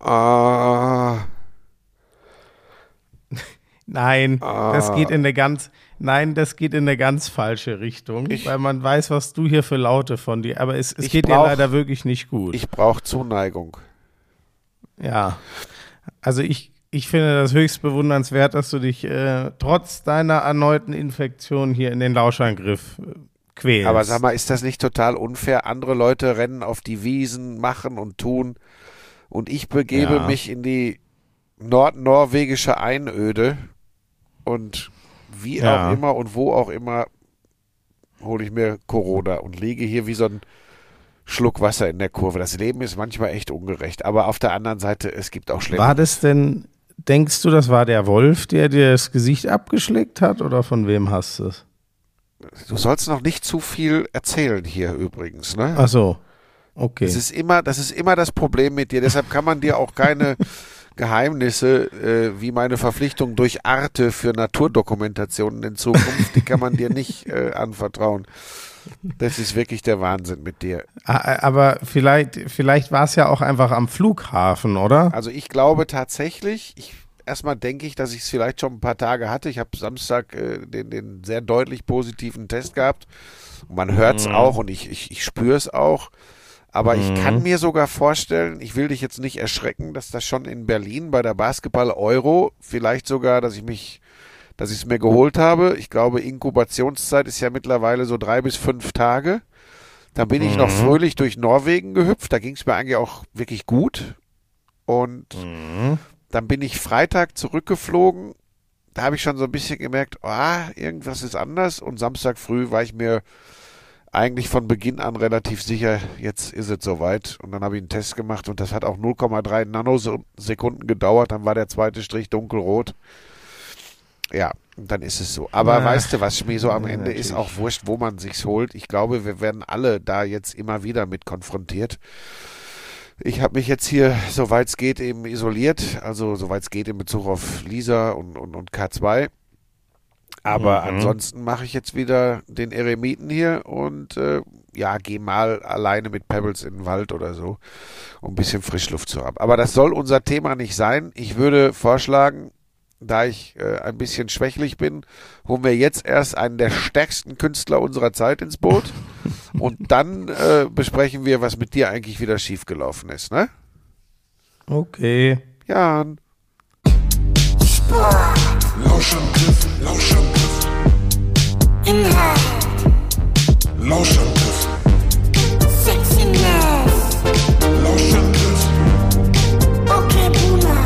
Ah. Nein, Ah. das geht in eine ganz, nein, das geht in eine ganz falsche Richtung, Ich- weil man weiß, was du hier für Laute von dir, aber es, es geht brauch- dir leider wirklich nicht gut. Ich brauche Zuneigung. ja, also ich, ich finde das höchst bewundernswert, dass du dich äh, trotz deiner erneuten Infektion hier in den Lauschangriff äh, quälst. Aber sag mal, ist das nicht total unfair? Andere Leute rennen auf die Wiesen, machen und tun. Und ich begebe Ja. mich in die nordnorwegische Einöde. Und wie Ja. auch immer und wo auch immer hole ich mir Corona und liege hier wie so ein Schluck Wasser in der Kurve. Das Leben ist manchmal echt ungerecht. Aber auf der anderen Seite, es gibt auch schlimme War das denn, denkst du, das war der Wolf, der dir das Gesicht abgeschleckt hat oder von wem hast du es? Du sollst noch nicht zu viel erzählen hier übrigens, ne? Ach so, okay. Das ist immer, das ist immer das Problem mit dir. Deshalb kann man dir auch keine Geheimnisse äh, wie meine Verpflichtung durch Arte für Naturdokumentationen in Zukunft, die kann man dir nicht äh, anvertrauen. Das ist wirklich der Wahnsinn mit dir. Aber vielleicht, vielleicht war es ja auch einfach am Flughafen, oder? Also ich glaube tatsächlich, ich erstmal denke ich, dass ich es vielleicht schon ein paar Tage hatte. Ich habe Samstag äh, den, den sehr deutlich positiven Test gehabt. Und man hört es auch und ich, ich, ich spüre es auch. Aber ich kann mir sogar vorstellen, ich will dich jetzt nicht erschrecken, dass das schon in Berlin bei der Basketball-Euro, vielleicht sogar, dass ich mich, dass ich es mir geholt habe. Ich glaube, Inkubationszeit ist ja mittlerweile so drei bis fünf Tage. Dann bin ich noch fröhlich durch Norwegen gehüpft. Da ging es mir eigentlich auch wirklich gut. Und dann bin ich Freitag zurückgeflogen. Da habe ich schon so ein bisschen gemerkt, ah, irgendwas ist anders. Und Samstag früh war ich mir eigentlich von Beginn an relativ sicher, jetzt ist es soweit. Und dann habe ich einen Test gemacht und das hat auch 0,3 Nanosekunden gedauert. Dann war der zweite Strich dunkelrot. Ja, und dann ist es so. Aber Ah, weißt du was, Schmie, so am Ende ist natürlich. auch wurscht, wo man sich's holt. Ich glaube, wir werden alle da jetzt immer wieder mit konfrontiert. Ich habe mich jetzt hier, soweit es geht, eben isoliert. Also soweit es geht in Bezug auf Lisa und, und, und K2. Aber Mhm. ansonsten mache ich jetzt wieder den Eremiten hier und äh, ja, gehe mal alleine mit Pebbles in den Wald oder so, um ein bisschen Frischluft zu haben. Aber das soll unser Thema nicht sein. Ich würde vorschlagen, da ich äh, ein bisschen schwächlich bin, holen wir jetzt erst einen der stärksten Künstler unserer Zeit ins Boot und dann äh, besprechen wir, was mit dir eigentlich wieder schiefgelaufen ist, ne? Okay. Jan. Lauschangriff, Lauschangriff. Inhalt, Lauschangriff, Sexiness, Lauschangriff, okay Boomer,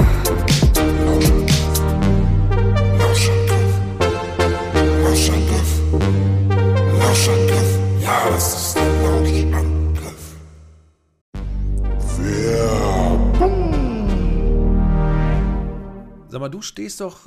Lauschangriff, Lauschangriff, Lauschangriff. Ja, das ist der Lauschangriff. Sag mal, du stehst doch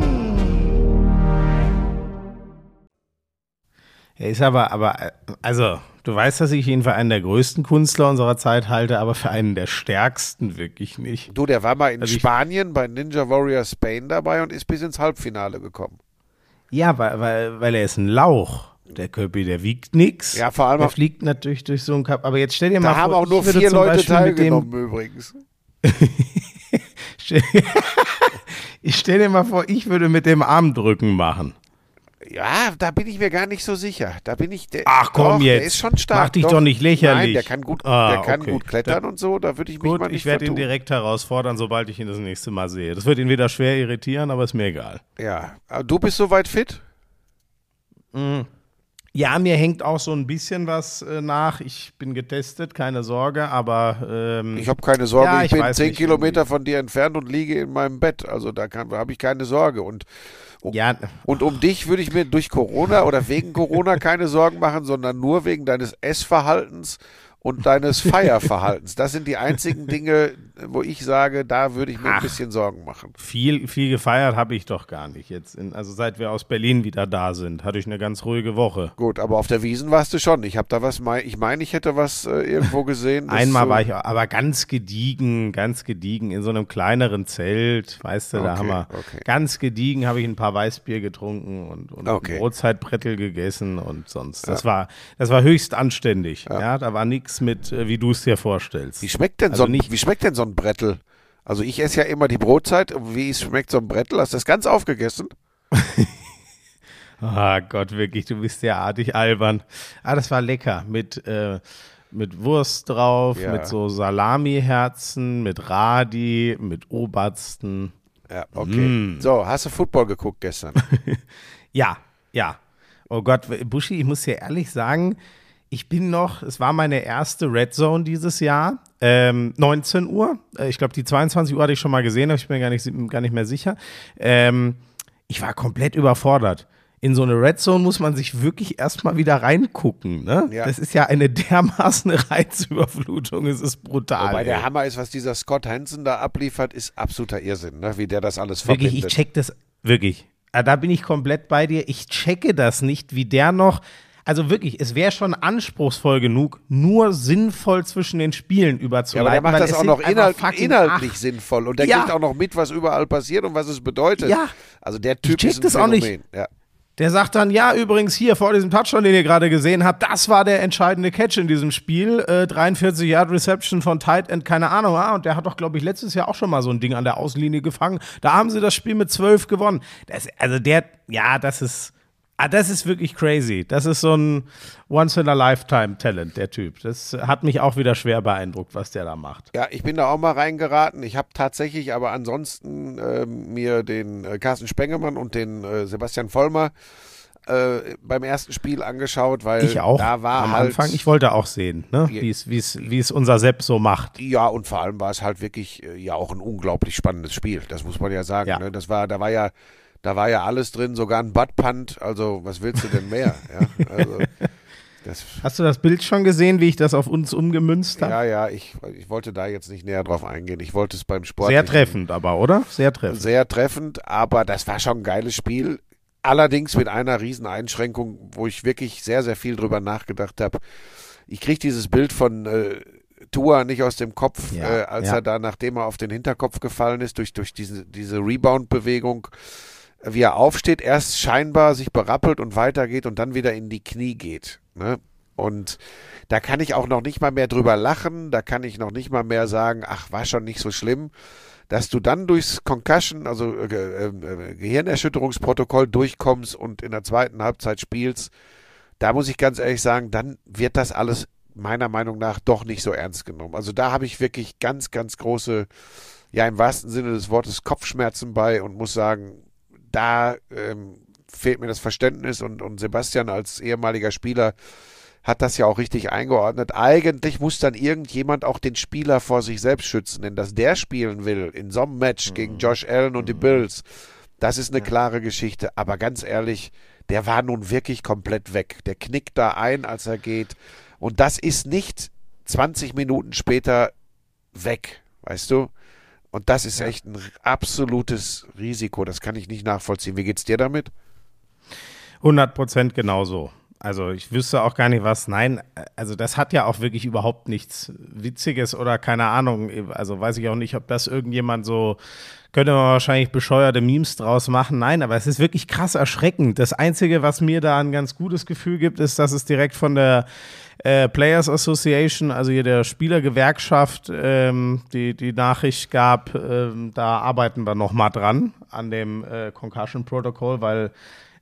Er ist aber, aber, äh, also, du weißt, dass ich ihn für einen der größten Künstler unserer Zeit halte, aber für einen der stärksten wirklich nicht. Du, der war mal in Also Spanien bei Ninja Warrior Spain dabei und ist bis ins Halbfinale gekommen. Ja, weil, weil, weil er ist ein Lauch. Der Köppi, der wiegt nix. Ja, vor allem Der auch- fliegt natürlich durch so einen Cup. Aber jetzt stell dir Da mal haben vor, auch nur ich würde vier Leute Beispiel mit dem- teilgenommen übrigens. Ich stell dir mal vor, ich würde mit dem Armdrücken machen. Ja, da bin ich mir gar nicht so sicher. Da bin ich. Der, Ach, komm doch, Der jetzt. ist schon stark. Mach dich doch nicht lächerlich. Nein, der kann gut, Ah, der kann okay. gut klettern und so. Da würde ich mich Gut, mal nicht ich werde ihn direkt herausfordern, sobald ich ihn das nächste Mal sehe. Das wird ihn wieder schwer irritieren, aber ist mir egal. Ja, aber du bist soweit fit? Ja, mir hängt auch so ein bisschen was äh, nach. Ich bin getestet, keine Sorge, aber ähm, Ich habe keine Sorge. Ja, ich, ich bin zehn Kilometer von dir entfernt und liege in meinem Bett. Also da habe ich keine Sorge. Und, ja, und um dich würde ich mir durch Corona oder wegen Corona keine Sorgen machen, sondern nur wegen deines Essverhaltens und deines Feierverhaltens. Das sind die einzigen Dinge, wo ich sage, da würde ich mir ein Ach. bisschen Sorgen machen. viel, viel gefeiert habe ich doch gar nicht. Jetzt in, also seit wir aus Berlin wieder da sind, hatte ich eine ganz ruhige Woche. Gut, aber auf der Wiesen warst du schon. Ich habe da was, ich meine, ich hätte was äh, irgendwo gesehen. Einmal so- war ich aber ganz gediegen, ganz gediegen in so einem kleineren Zelt, weißt du, da Okay, haben wir okay. ganz gediegen habe ich ein paar Weißbier getrunken und, und Okay. Brotzeitbrettel gegessen und sonst. Das war das war höchst anständig. Ja, da war nichts mit, äh, wie du es dir vorstellst. Wie schmeckt denn Also so ein, nicht- wie schmeckt denn so ein Brettel? Also ich esse ja immer die Brotzeit. Wie schmeckt so ein Brettel? Hast du das ganz aufgegessen? Ah Gott, wirklich, du bist derartig albern. Ah, das war lecker mit äh, mit Wurst drauf, Ja. mit so Salamiherzen, mit Radi, mit Obersten. Ja, okay. Mm. So, hast du Football geguckt gestern? Ja, ja. Oh Gott, Buschi, ich muss dir ehrlich sagen, ich bin noch, es war meine erste Red Zone dieses Jahr, ähm, 19 Uhr. Äh, Ich glaube, die 22 Uhr hatte ich schon mal gesehen, aber ich bin gar nicht, gar nicht mehr sicher. Ähm, ich war komplett überfordert. In so eine Red Zone muss man sich wirklich erstmal wieder reingucken. Ne? Ja. Das ist ja eine dermaßen Reizüberflutung, es ist brutal. Wobei der ey. Hammer ist, was dieser Scott Hansen da abliefert, ist absoluter Irrsinn, ne? wie der das alles Wirklich, verbindet. ich check das, wirklich. Ah, Da bin ich komplett bei dir. Ich checke das nicht, wie der noch. Also wirklich, es wäre schon anspruchsvoll genug, nur sinnvoll zwischen den Spielen ja, überzuleiten. aber der macht das auch noch inhalt, inhaltlich acht. sinnvoll und der Ja. kriegt auch noch mit, was überall passiert und was es bedeutet. Ja. Also der Typ ist ein das auch nicht. Phänomen. Ja. Der sagt dann, ja, übrigens hier vor diesem Touchdown, den ihr gerade gesehen habt, das war der entscheidende Catch in diesem Spiel. Äh, 43 Yard Reception von Tight End, keine Ahnung. Ah, und der hat doch, glaube ich, letztes Jahr auch schon mal so ein Ding an der Außenlinie gefangen. Da haben sie das Spiel mit 12 gewonnen. Das, also der, ja, das ist, ah, das ist wirklich crazy. Das ist so ein Once-in-a-Lifetime-Talent, der Typ. Das hat mich auch wieder schwer beeindruckt, was der da macht. Ja, ich bin da auch mal reingeraten. Ich habe tatsächlich aber ansonsten ähm, mir den äh, Carsten Spengemann und den äh, Sebastian Vollmer äh, beim ersten Spiel angeschaut, weil Ich auch da war am halt, Anfang. Ich wollte auch sehen, ne? es- wie es unser Sepp so macht. Ja, und vor allem war es halt wirklich äh, ja auch ein unglaublich spannendes Spiel. Das muss man ja sagen. Ja. Ne? Das war, da war ja, da war ja alles drin, sogar ein Buttpunt. Also was willst du denn mehr? ja, also, Hast du das Bild schon gesehen, wie ich das auf uns umgemünzt habe? ja, ja, ich, ich wollte da jetzt nicht näher drauf eingehen. Ich wollte es beim Sport Sehr treffend aber, oder? Sehr treffend. sehr treffend, aber das war schon ein geiles Spiel. Allerdings mit einer riesen Einschränkung, wo ich wirklich sehr, sehr viel drüber nachgedacht habe. Ich kriege dieses Bild von, äh, Tua nicht aus dem Kopf, Ja, äh, als ja. er da, nachdem er auf den Hinterkopf gefallen ist, durch, durch diese, diese Rebound-Bewegung, wie er aufsteht, erst scheinbar sich berappelt und weitergeht und dann wieder in die Knie geht. Ne? Und da kann ich auch noch nicht mal mehr drüber lachen, da kann ich noch nicht mal mehr sagen, ach, war schon nicht so schlimm. Dass du dann durchs Concussion, also äh, äh, äh, Gehirnerschütterungsprotokoll durchkommst und in der zweiten Halbzeit spielst, da muss ich ganz ehrlich sagen, dann wird das alles meiner Meinung nach doch nicht so ernst genommen. Also da habe ich wirklich ganz, ganz große, ja im wahrsten Sinne des Wortes Kopfschmerzen bei und muss sagen, da ähm, fehlt mir das Verständnis und, und Sebastian als ehemaliger Spieler hat das ja auch richtig eingeordnet. Eigentlich muss dann irgendjemand auch den Spieler vor sich selbst schützen, denn dass der spielen will in so einem Match gegen Josh Allen und die Bills, das ist eine klare Geschichte. Aber ganz ehrlich, der war nun wirklich komplett weg. Der knickt da ein, als er geht. Und das ist nicht 20 Minuten später weg, weißt du? Und das ist echt ein absolutes Risiko. Das kann ich nicht nachvollziehen. Wie geht's dir damit? 100 Prozent genauso. Also ich wüsste auch gar nicht was. Nein, also das hat ja auch wirklich überhaupt nichts Witziges oder keine Ahnung. Also weiß ich auch nicht, ob das irgendjemand so könnte man wahrscheinlich bescheuerte Memes draus machen. Nein, aber es ist wirklich krass erschreckend. Das Einzige, was mir da ein ganz gutes Gefühl gibt, ist, dass es direkt von der äh, Players Association, also hier der Spielergewerkschaft, ähm, die, die Nachricht gab, ähm, da arbeiten wir noch mal dran an dem äh, Concussion Protocol, weil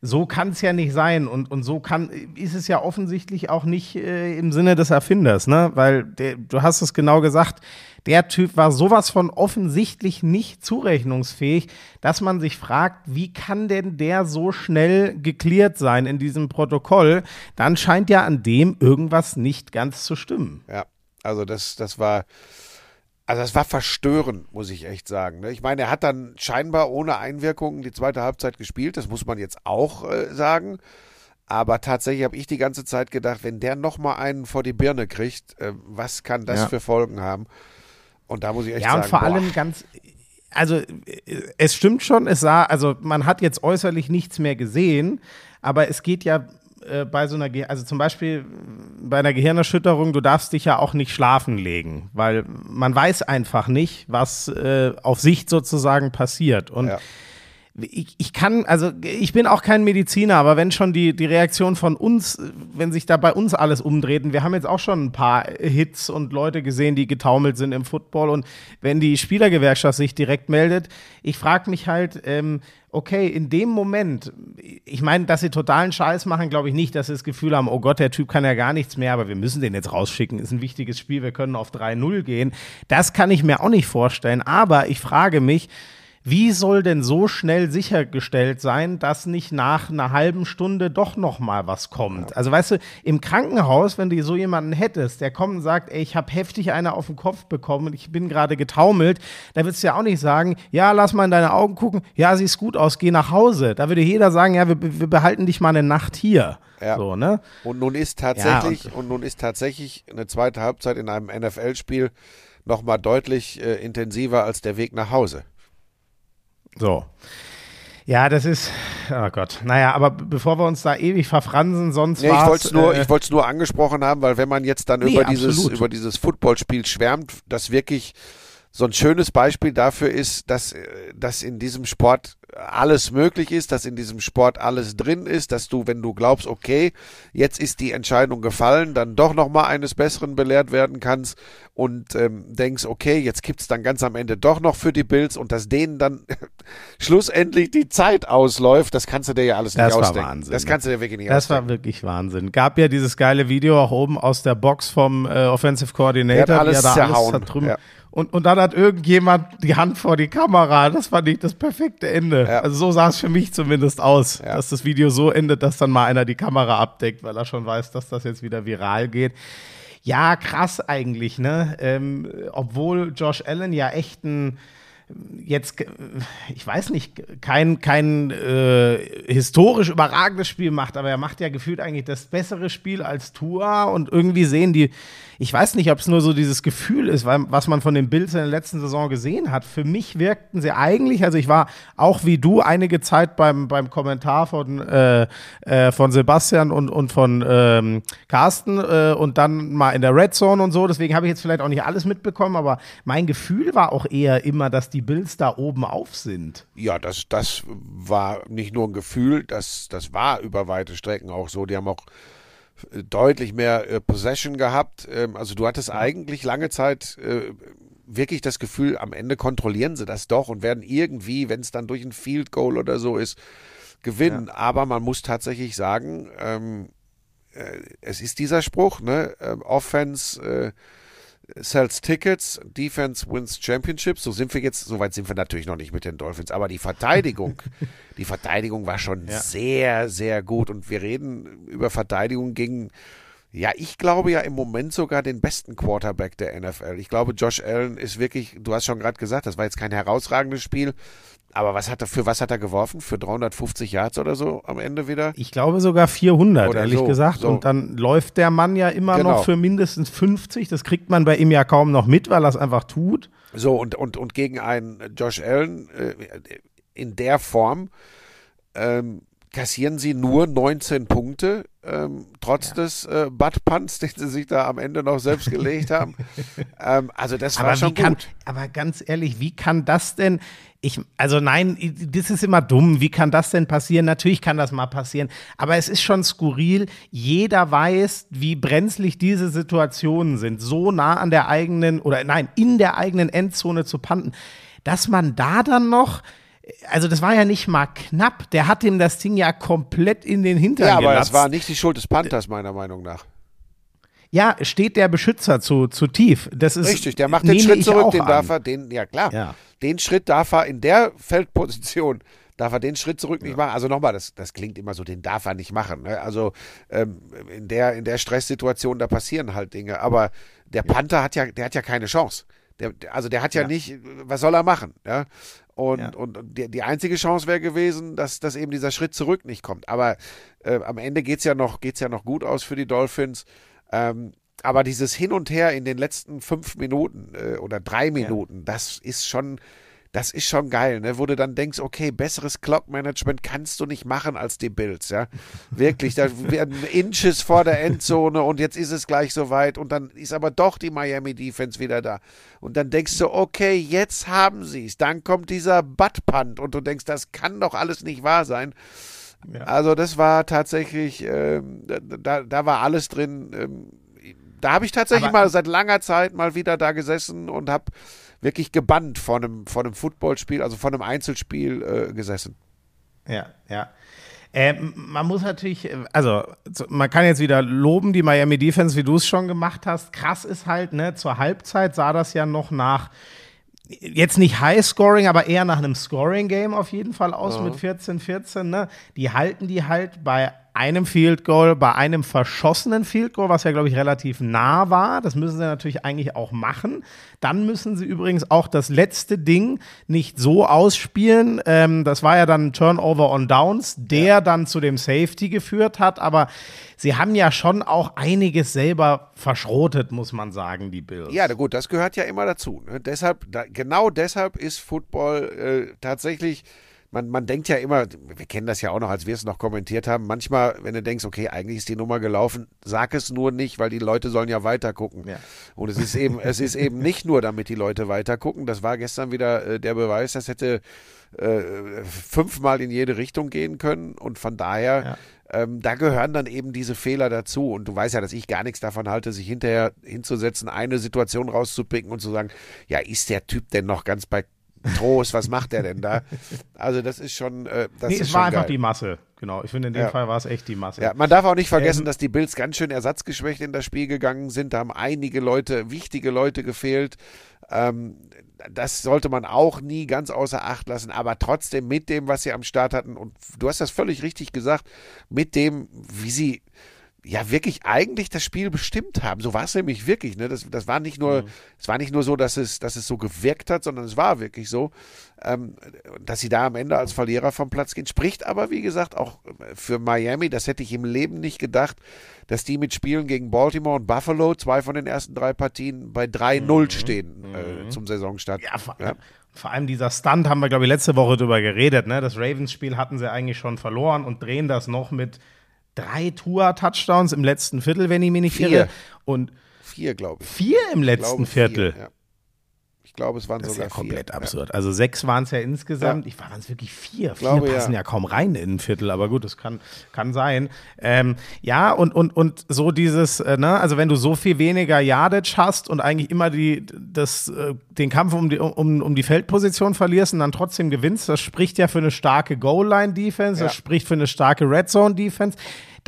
so kann es ja nicht sein und, und so kann, ist es ja offensichtlich auch nicht äh, im Sinne des Erfinders, ne? Weil der, du hast es genau gesagt, der Typ war sowas von offensichtlich nicht zurechnungsfähig, dass man sich fragt, wie kann denn der so schnell geklärt sein in diesem Protokoll? Dann scheint ja an dem irgendwas nicht ganz zu stimmen. Ja, also das, das war, also das war verstörend, muss ich echt sagen. ne? Ich meine, er hat dann scheinbar ohne Einwirkungen die zweite Halbzeit gespielt, das muss man jetzt auch äh, sagen. Aber tatsächlich habe ich die ganze Zeit gedacht, wenn der nochmal einen vor die Birne kriegt, äh, was kann das Ja. für Folgen haben? Und da muss ich echt Ja, sagen, und vor boah, allem ganz, also äh, es stimmt schon, es sah, also man hat jetzt äußerlich nichts mehr gesehen, aber es geht ja äh, bei so einer, also zum Beispiel bei einer Gehirnerschütterung, du darfst dich ja auch nicht schlafen legen, weil man weiß einfach nicht, was äh, auf Sicht sozusagen passiert. Und Ja. Ich, ich kann, also ich bin auch kein Mediziner, aber wenn schon die, die Reaktion von uns, wenn sich da bei uns alles umdreht, und wir haben jetzt auch schon ein paar Hits und Leute gesehen, die getaumelt sind im Football und wenn die Spielergewerkschaft sich direkt meldet, ich frage mich halt, ähm, okay, in dem Moment, ich meine, dass sie totalen Scheiß machen, glaube ich nicht, dass sie das Gefühl haben, oh Gott, der Typ kann ja gar nichts mehr, aber wir müssen den jetzt rausschicken, ist ein wichtiges Spiel, wir können auf 3-0 gehen. Das kann ich mir auch nicht vorstellen, aber ich frage mich, wie soll denn so schnell sichergestellt sein, dass nicht nach einer halben Stunde doch noch mal was kommt? Also weißt du, im Krankenhaus, wenn du so jemanden hättest, der kommt und sagt, ey, ich habe heftig eine auf den Kopf bekommen und ich bin gerade getaumelt, da würdest du ja auch nicht sagen, ja, lass mal in deine Augen gucken, ja, siehst gut aus, geh nach Hause. Da würde jeder sagen, ja, wir, wir behalten dich mal eine Nacht hier. Ja. So, ne? Und nun ist tatsächlich, Ja, und, nun ist tatsächlich eine zweite Halbzeit in einem NFL-Spiel nochmal deutlich äh, intensiver als der Weg nach Hause. So. Ja, das ist, oh Gott. Naja, aber bevor wir uns da ewig verfransen, sonst Nee, ich war's, wollte es nur, äh, ich nur angesprochen haben, weil wenn man jetzt dann Nee, über dieses, über dieses Footballspiel schwärmt, das wirklich so ein schönes Beispiel dafür ist, dass, äh, dass in diesem Sport alles möglich ist, dass in diesem Sport alles drin ist, dass du, wenn du glaubst, okay, jetzt ist die Entscheidung gefallen, dann doch nochmal eines Besseren belehrt werden kannst und ähm, denkst, okay, jetzt gibt's dann ganz am Ende doch noch für die Bills und dass denen dann schlussendlich die Zeit ausläuft, das kannst du dir ja alles Das nicht war ausdenken. Wahnsinn, das ne? kannst du dir wirklich nicht Das ausdenken. war wirklich Wahnsinn. Gab ja dieses geile Video auch oben aus der Box vom äh, Offensive Coordinator, Der hat alles wie er da zerhauen, alles zertrümmert. ja. Und, und dann hat irgendjemand die Hand vor die Kamera. Das fand ich das perfekte Ende. Ja. Also so sah es für mich zumindest aus, Ja. dass das Video so endet, dass dann mal einer die Kamera abdeckt, weil er schon weiß, dass das jetzt wieder viral geht. Ja, krass eigentlich, ne? Ähm, obwohl Josh Allen ja echt ein jetzt, ich weiß nicht, kein, kein äh, historisch überragendes Spiel macht, aber er macht ja gefühlt eigentlich das bessere Spiel als Tua und irgendwie sehen die, ich weiß nicht, ob es nur so dieses Gefühl ist, weil, was man von den Bills in der letzten Saison gesehen hat. Für mich wirkten sie eigentlich, also ich war auch wie du einige Zeit beim, beim Kommentar von, äh, äh, von Sebastian und, und von ähm, Carsten äh, und dann mal in der Red Zone und so, deswegen habe ich jetzt vielleicht auch nicht alles mitbekommen, aber mein Gefühl war auch eher immer, dass die Bills da oben auf sind. Ja, das, das war nicht nur ein Gefühl, das, das war über weite Strecken auch so. Die haben auch deutlich mehr äh, Possession gehabt. Ähm, also du hattest eigentlich lange Zeit äh, wirklich das Gefühl, am Ende kontrollieren sie das doch und werden irgendwie, wenn es dann durch ein Field Goal oder so ist, gewinnen. Ja. Aber man muss tatsächlich sagen, ähm, äh, es ist dieser Spruch, ne? Ähm, Offense äh, sells Tickets, Defense wins Championships. So sind wir jetzt, soweit sind wir natürlich noch nicht mit den Dolphins, aber die Verteidigung, die Verteidigung war schon ja. sehr, sehr gut und wir reden über Verteidigung gegen ja, ich glaube ja im Moment sogar den besten Quarterback der NFL. Ich glaube, Josh Allen ist wirklich, du hast schon gerade gesagt, das war jetzt kein herausragendes Spiel, aber was hat er, für was hat er geworfen? Für 350 Yards oder so am Ende wieder? Ich glaube sogar 400, oder ehrlich so, gesagt. So. Und dann läuft der Mann ja immer genau. noch für mindestens 50. Das kriegt man bei ihm ja kaum noch mit, weil er es einfach tut. So, und, und, und gegen einen Josh Allen äh, in der Form ähm, kassieren sie nur 19 Punkte, ähm, trotz ja. des äh, Buttpunts, den sie sich da am Ende noch selbst gelegt haben. ähm, also das aber war schon kann, gut. Aber ganz ehrlich, wie kann das denn? Ich, also nein, das ist immer dumm. Wie kann das denn passieren? Natürlich kann das mal passieren. Aber es ist schon skurril. Jeder weiß, wie brenzlig diese Situationen sind. So nah an der eigenen, oder nein, in der eigenen Endzone zu panten. Dass man da dann noch also das war ja nicht mal knapp. Der hat ihm das Ding ja komplett in den Hintern Ja, aber es war nicht die Schuld des Panthers, meiner Meinung nach. Ja, steht der Beschützer zu, zu tief. Das ist, Richtig, der macht den Schritt zurück, den darf er, den, ja klar, ja. den Schritt darf er in der Feldposition, darf er den Schritt zurück nicht ja. machen. Also nochmal, das, das klingt immer so, den darf er nicht machen. Ne? Also ähm, in, der, in der Stresssituation, da passieren halt Dinge. Aber der Panther hat ja, der hat ja keine Chance. Der, also der hat ja, ja, nicht, was soll er machen? Ja? Und, ja. und, die, die, einzige Chance wäre gewesen, dass, dass eben dieser Schritt zurück nicht kommt. Aber äh, am Ende geht es ja, noch, ja noch gut aus für die Dolphins. Ähm, aber dieses Hin und Her in den letzten fünf Minuten äh, oder drei Minuten, ja. das ist schon, das ist schon geil, ne? wo du dann denkst, okay, besseres Clock-Management kannst du nicht machen als die Bills, ja. Wirklich, da werden Inches vor der Endzone und jetzt ist es gleich soweit und dann ist aber doch die Miami Defense wieder da. Und dann denkst du, okay, jetzt haben sie es. Dann kommt dieser Butt-Punt und du denkst, das kann doch alles nicht wahr sein. Ja. Also das war tatsächlich, ähm, da, da war alles drin. Ähm, da habe ich tatsächlich aber, mal seit langer Zeit mal wieder da gesessen und habe wirklich gebannt vor einem, vor einem Footballspiel, also vor einem Einzelspiel äh, gesessen. Ja, ja. Äh, man muss natürlich, also man kann jetzt wieder loben, die Miami Defense, wie du es schon gemacht hast. Krass ist halt, ne, zur Halbzeit sah das ja noch nach, jetzt nicht High Scoring, aber eher nach einem Scoring Game auf jeden Fall aus ja. mit 14-14. Ne? Die halten die halt bei einem Field Goal, bei einem verschossenen Field Goal, was ja, glaube ich, relativ nah war. Das müssen sie natürlich eigentlich auch machen. Dann müssen sie übrigens auch das letzte Ding nicht so ausspielen. Ähm, das war ja dann Turnover on Downs, der ja. dann zu dem Safety geführt hat. Aber sie haben ja schon auch einiges selber verschrotet, muss man sagen, die Bills. Ja, gut, das gehört ja immer dazu. Ne? Deshalb, da, genau deshalb ist Football äh, tatsächlich man, man denkt ja immer, wir kennen das ja auch noch, als wir es noch kommentiert haben, manchmal, wenn du denkst, okay, eigentlich ist die Nummer gelaufen, sag es nur nicht, weil die Leute sollen ja weiter gucken. Ja. Und es ist eben, es ist eben nicht nur, damit die Leute weiter gucken. Das war gestern wieder äh, der Beweis, das hätte äh, fünfmal in jede Richtung gehen können. Und von daher, ja. Ähm, da gehören dann eben diese Fehler dazu. Und du weißt ja, dass ich gar nichts davon halte, sich hinterher hinzusetzen, eine Situation rauszupicken und zu sagen, ja, ist der Typ denn noch ganz bei Trost, was macht der denn da? Also das ist schon, äh, das nee, ist es war einfach geil. die Masse. Genau, ich finde in dem ja. Fall war es echt die Masse. Ja, man darf auch nicht vergessen, ähm, dass die Bills ganz schön ersatzgeschwächt in das Spiel gegangen sind. Da haben einige Leute, wichtige Leute gefehlt. Ähm, das sollte man auch nie ganz außer Acht lassen, aber trotzdem mit dem, was sie am Start hatten, und du hast das völlig richtig gesagt, mit dem, wie sie ja wirklich eigentlich das Spiel bestimmt haben. So war es nämlich wirklich. Ne? Das, das war nicht nur, es war nicht nur so, dass es, dass es so gewirkt hat, sondern es war wirklich so, ähm, dass sie da am Ende als Verlierer vom Platz gehen. Spricht aber, wie gesagt, auch für Miami, das hätte ich im Leben nicht gedacht, dass die mit Spielen gegen Baltimore und Buffalo, zwei von den ersten drei Partien, bei 3-0 stehen äh, zum Saisonstart. Ja, vor, vor allem dieser Stunt haben wir, glaube ich, letzte Woche drüber geredet. Ne? Das Ravens-Spiel hatten sie eigentlich schon verloren und drehen das noch mit drei Tour-Touchdowns im letzten Viertel, wenn ich mich nicht Vier. irre. Und Vier, glaube ich. vier im Ich letzten glaube, Viertel. Vier, ja. Ich glaube, es waren Das ist sogar ja komplett vier. absurd. Also sechs waren es ja insgesamt. Ja. Ich waren es wirklich vier. Glaube, vier ja. passen ja. kaum rein in ein Viertel, aber gut, das kann, kann sein. Ähm, ja, und, und, und so dieses, äh, ne, also wenn du so viel weniger Yardage hast und eigentlich immer die, das, äh, den Kampf um die, um, um die Feldposition verlierst und dann trotzdem gewinnst, das spricht ja für eine starke Goal-Line-Defense, das Ja. spricht für eine starke Red-Zone-Defense.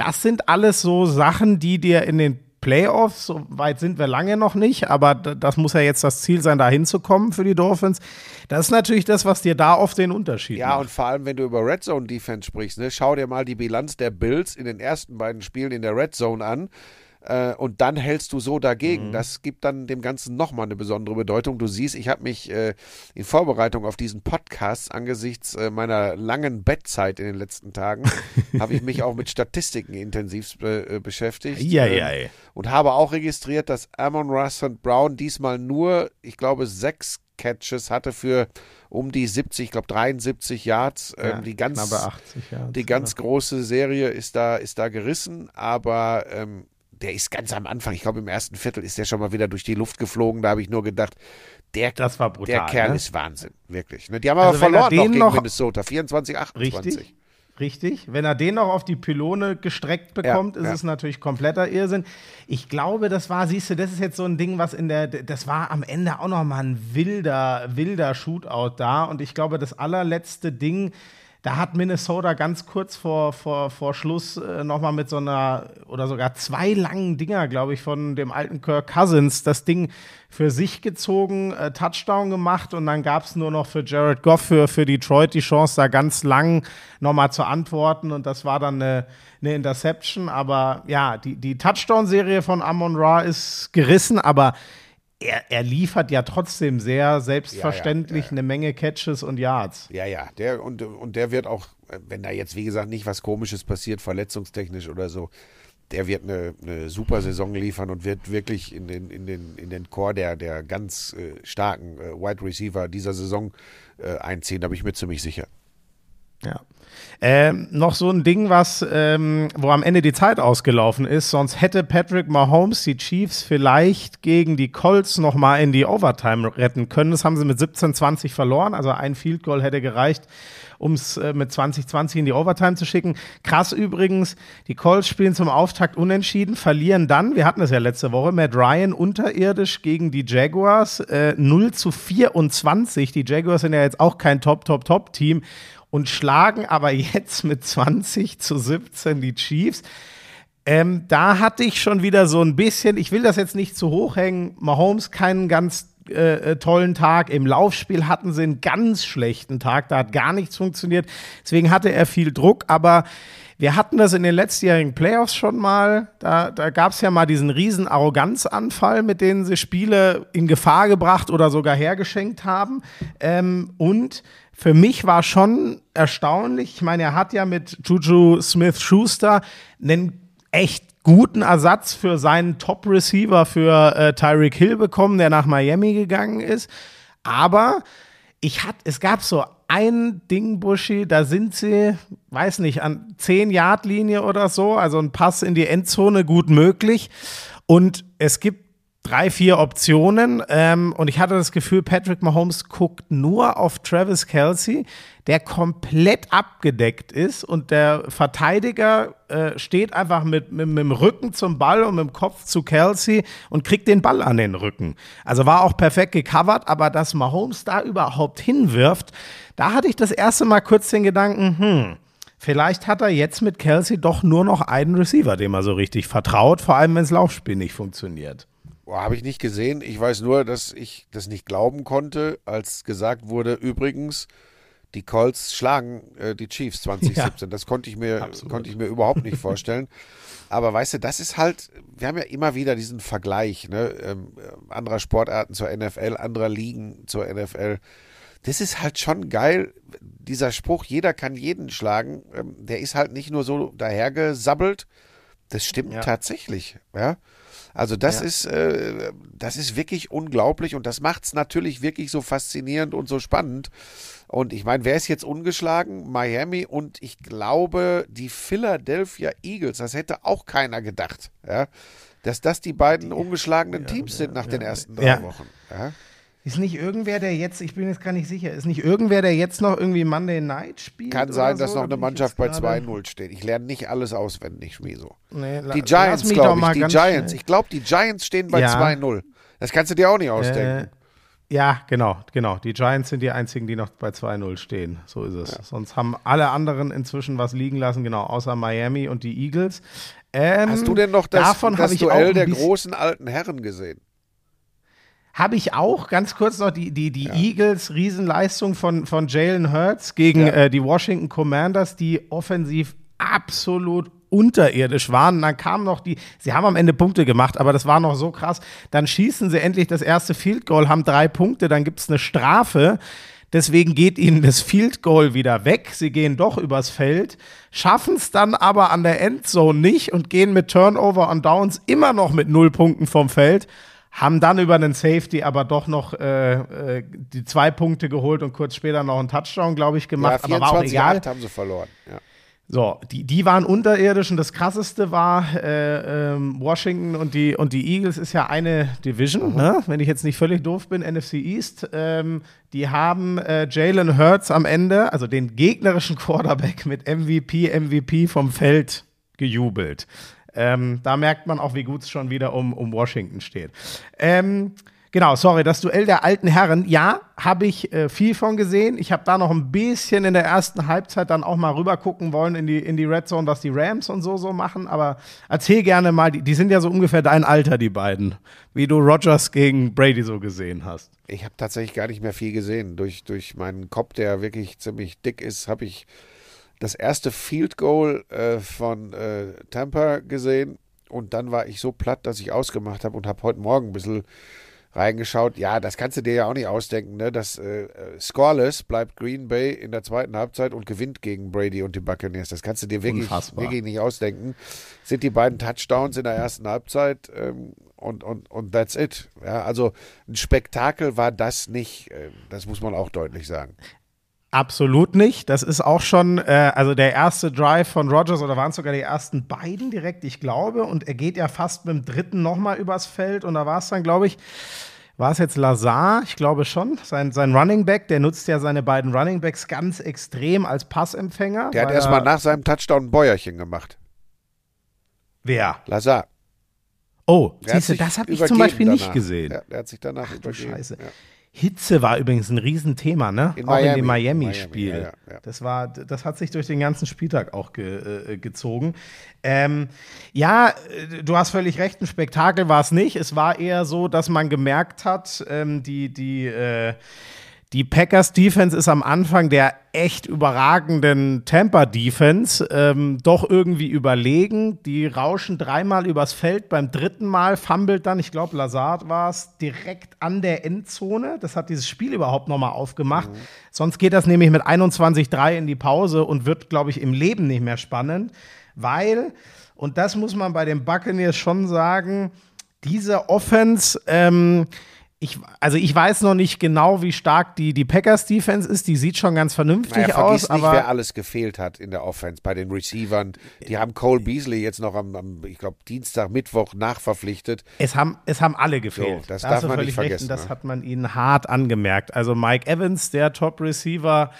Das sind alles so Sachen, die dir in den Playoffs, so weit sind wir lange noch nicht, aber das muss ja jetzt das Ziel sein, da hinzukommen für die Dolphins. Das ist natürlich das, was dir da oft den Unterschied Ja, macht. und vor allem, wenn du über Red Zone Defense sprichst, ne, schau dir mal die Bilanz der Bills in den ersten beiden Spielen in der Red Zone an. Äh, und dann hältst du so dagegen. Mhm. Das gibt dann dem Ganzen nochmal eine besondere Bedeutung. Du siehst, ich habe mich äh, in Vorbereitung auf diesen Podcast angesichts äh, meiner langen Bettzeit in den letzten Tagen, habe ich mich auch mit Statistiken intensiv äh, beschäftigt. Eieiei. Ähm, und habe auch registriert, dass Amon Russ und Brown diesmal nur, ich glaube, sechs Catches hatte für um die 70, ich glaube 73 Yards. Ja, ähm, die ganz, knappe 80 Yards, die ganz große Serie ist da, ist da gerissen, aber ähm, der ist ganz am Anfang, ich glaube im ersten Viertel ist der schon mal wieder durch die Luft geflogen. Da habe ich nur gedacht, der, Das war brutal, der Kerl ne? ist Wahnsinn, wirklich. Ne? Die haben Also aber er verloren noch gegen noch- Minnesota, 24, 28. Richtig. Richtig. Wenn er den noch auf die Pylone gestreckt bekommt, Ja, ist ja. es natürlich kompletter Irrsinn. Ich glaube, das war, siehst du, das ist jetzt so ein Ding, was in der, das war am Ende auch noch mal ein wilder, wilder Shootout da. Und ich glaube, das allerletzte Ding, da hat Minnesota ganz kurz vor, vor, vor Schluss äh, noch mal mit so einer, oder sogar zwei langen Dinger, glaube ich, von dem alten Kirk Cousins, das Ding für sich gezogen, äh, Touchdown gemacht und dann gab es nur noch für Jared Goff, für, für Detroit die Chance, da ganz lang nochmal zu antworten und das war dann eine, eine Interception. Aber ja, die, die Touchdown-Serie von Amon Ra ist gerissen, aber er, er liefert ja trotzdem sehr selbstverständlich ja, ja. eine Menge Catches und Yards. Ja, ja, der und, und der wird auch, wenn da jetzt, wie gesagt, nicht was komisches passiert, verletzungstechnisch oder so, der wird eine, eine super Saison liefern und wird wirklich in den, in den, in den Chor der, der ganz äh, starken äh, Wide Receiver dieser Saison äh, einziehen, da bin ich mir ziemlich sicher. Ja. Ähm, noch so ein Ding, was, ähm, wo am Ende die Zeit ausgelaufen ist. Sonst hätte Patrick Mahomes die Chiefs vielleicht gegen die Colts noch mal in die Overtime retten können. Das haben sie mit 17-20 verloren. Also ein Field Goal hätte gereicht, um es äh, mit 2020 in die Overtime zu schicken. Krass übrigens, die Colts spielen zum Auftakt unentschieden, verlieren dann, wir hatten es ja letzte Woche, Matt Ryan unterirdisch gegen die Jaguars, äh, 0 zu 24. Die Jaguars sind ja jetzt auch kein Top-Top-Top-Team und schlagen aber jetzt mit 20 zu 17 die Chiefs. Ähm, da hatte ich schon wieder so ein bisschen, ich will das jetzt nicht zu hoch hängen, Mahomes keinen ganz äh, äh, tollen Tag. Im Laufspiel hatten sie einen ganz schlechten Tag, da hat gar nichts funktioniert. Deswegen hatte er viel Druck, aber wir hatten das in den letztjährigen Playoffs schon mal. Da, da gab es ja mal diesen riesen Arroganzanfall, mit denen sie Spiele in Gefahr gebracht oder sogar hergeschenkt haben. Ähm, und für mich war schon erstaunlich, ich meine, er hat ja mit Juju Smith-Schuster einen echt guten Ersatz für seinen Top-Receiver für äh, Tyreek Hill bekommen, der nach Miami gegangen ist. Aber ich hat, es gab so ein Ding, Buschi, da sind sie, weiß nicht, an 10-Yard-Linie oder so, also ein Pass in die Endzone gut möglich. Und es gibt drei, vier Optionen. Ähm, und ich hatte das Gefühl, Patrick Mahomes guckt nur auf Travis Kelsey, der komplett abgedeckt ist. Und der Verteidiger äh, steht einfach mit, mit, mit dem Rücken zum Ball und mit dem Kopf zu Kelsey und kriegt den Ball an den Rücken. Also war auch perfekt gecovert, aber dass Mahomes da überhaupt hinwirft, da hatte ich das erste Mal kurz den Gedanken, hm, Vielleicht hat er jetzt mit Kelsey doch nur noch einen Receiver, dem er so richtig vertraut, vor allem wenn das Laufspiel nicht funktioniert. Habe ich nicht gesehen. Ich weiß nur, dass ich das nicht glauben konnte, als gesagt wurde, übrigens, die Colts schlagen äh, die Chiefs 2017. Das konnte ich mir Absolut. konnte ich mir überhaupt nicht vorstellen. Aber weißt du, das ist halt, wir haben ja immer wieder diesen Vergleich, ne, ähm, äh, anderer Sportarten zur NFL, anderer Ligen zur NFL. Das ist halt schon geil, dieser Spruch, jeder kann jeden schlagen, ähm, der ist halt nicht nur so dahergesabbelt, das stimmt Ja. tatsächlich, ja. Also das Ja. ist, äh, das ist wirklich unglaublich und das macht es natürlich wirklich so faszinierend und so spannend. Und ich meine, wer ist jetzt ungeschlagen? Miami und ich glaube die Philadelphia Eagles. Das hätte auch keiner gedacht, ja, dass das die beiden ungeschlagenen Teams sind nach den ersten drei Ja. Wochen. Ja. Ist nicht irgendwer, der jetzt, ich bin jetzt gar nicht sicher, ist nicht irgendwer, der jetzt noch irgendwie Monday Night spielt? Kann sein, so? dass noch Da eine Mannschaft bei gerade- 2-0 steht. Ich lerne nicht alles auswendig, Schmieso. Nee, Die Giants, glaube ich. Die Giants. schnell- Ich glaube, die Giants stehen bei Ja. 2-0. Das kannst du dir auch nicht Äh, ausdenken. ja, genau, genau. Die Giants sind die einzigen, die noch bei 2-0 stehen. So ist es. Sonst haben alle anderen inzwischen was liegen lassen, genau, außer Miami und die Eagles. Ähm, Hast du denn noch das, davon das habe ich auch Duell der großen alten Herren gesehen? Habe ich auch ganz kurz noch die, die, die Eagles Riesenleistung von, von Jalen Hurts gegen Ja. äh, die Washington Commanders, die offensiv absolut unterirdisch waren. Und dann kamen noch die, sie haben am Ende Punkte gemacht, aber das war noch so krass. Dann schießen sie endlich das erste Field Goal, haben drei Punkte, dann gibt es eine Strafe. Deswegen geht ihnen das Field Goal wieder weg. Sie gehen doch übers Feld, schaffen es dann aber an der Endzone nicht und gehen mit Turnover und Downs immer noch mit null Punkten vom Feld. Haben dann über einen Safety aber doch noch äh, äh, die zwei Punkte geholt und kurz später noch einen Touchdown, glaube ich, Ja, gemacht. aber war auch egal. 24-8 haben sie verloren. Ja. So, die, die waren unterirdisch und das krasseste war, äh, ähm, Washington und die, und die Eagles ist ja eine Division, ne? wenn ich jetzt nicht völlig doof bin, NFC East. Ähm, die haben äh, Jalen Hurts am Ende, also den gegnerischen Quarterback mit MVP, MVP vom Feld gejubelt. Ähm, da merkt man auch, wie gut es schon wieder um, um Washington steht. Ähm, Genau, sorry, das Duell der alten Herren, ja, habe ich äh, viel von gesehen. Ich habe da noch ein bisschen in der ersten Halbzeit dann auch mal rüber gucken wollen in die, in die Red Zone, was die Rams und so so machen. Aber erzähl gerne mal, die, die sind ja so ungefähr dein Alter, die beiden, wie du Rogers gegen Brady so gesehen hast. Ich habe tatsächlich gar nicht mehr viel gesehen. Durch, durch meinen Kopf, der wirklich ziemlich dick ist, habe ich das erste Field Goal äh, von äh, Tampa gesehen. Und dann war ich so platt, dass ich ausgemacht habe und habe heute Morgen ein bisschen reingeschaut. Ja, das kannst du dir ja auch nicht ausdenken. Ne? Das äh, äh, Scoreless bleibt Green Bay in der zweiten Halbzeit und gewinnt gegen Brady und die Buccaneers. Das kannst du dir wirklich, Unfassbar. wirklich nicht ausdenken. Sind die beiden Touchdowns in der ersten Halbzeit ähm, und, und, und that's it. Ja, also ein Spektakel war das nicht. Äh, das muss man auch deutlich sagen. Absolut nicht. Das ist auch schon, äh, also der erste Drive von Rogers oder waren es sogar die ersten beiden direkt, ich glaube. Und er geht ja fast mit dem dritten nochmal übers Feld. Und da war es dann, glaube ich, war es jetzt Lazar? Ich glaube schon. Sein, sein Running Back, der nutzt ja seine beiden Running Backs ganz extrem als Passempfänger. Der hat erstmal er- nach seinem Touchdown ein Bäuerchen gemacht. Wer? Lazar. Oh, siehst du, das habe ich zum Beispiel nicht danach. gesehen. Ja, der hat sich danach Du übergeben. Scheiße. Ja. Hitze war übrigens ein Riesenthema, ne? In auch in Miami. dem Miami, Miami-Spiel. ja, ja, ja. Das war, das hat sich durch den ganzen Spieltag auch ge, äh, gezogen. Ähm, ja, äh, du hast völlig recht, ein Spektakel war es nicht. Es war eher so, dass man gemerkt hat, ähm, die, die, äh, die Packers Defense ist am Anfang der echt überragenden Tampa Defense ähm, doch irgendwie überlegen. Die rauschen dreimal übers Feld. Beim dritten Mal fummelt dann, ich glaube, Lazard war es, direkt an der Endzone. Das hat dieses Spiel überhaupt nochmal aufgemacht. Sonst geht das nämlich mit 21-3 in die Pause und wird, glaube ich, im Leben nicht mehr spannend, weil, und das muss man bei den Buccaneers schon sagen, diese Offense, ähm, ich, also ich weiß noch nicht genau, wie stark die, die Packers Defense ist. Die sieht schon ganz vernünftig Naja, aus, nicht, aber wer alles gefehlt hat in der Offense bei den Receivern. Die haben Cole Beasley jetzt noch am, am ich glaube, Dienstag, Mittwoch nachverpflichtet. es haben, es haben alle gefehlt. So, das Da darf man nicht recht vergessen, das ne? hat man ihnen hart angemerkt. Also Mike Evans, der Top-Receiver,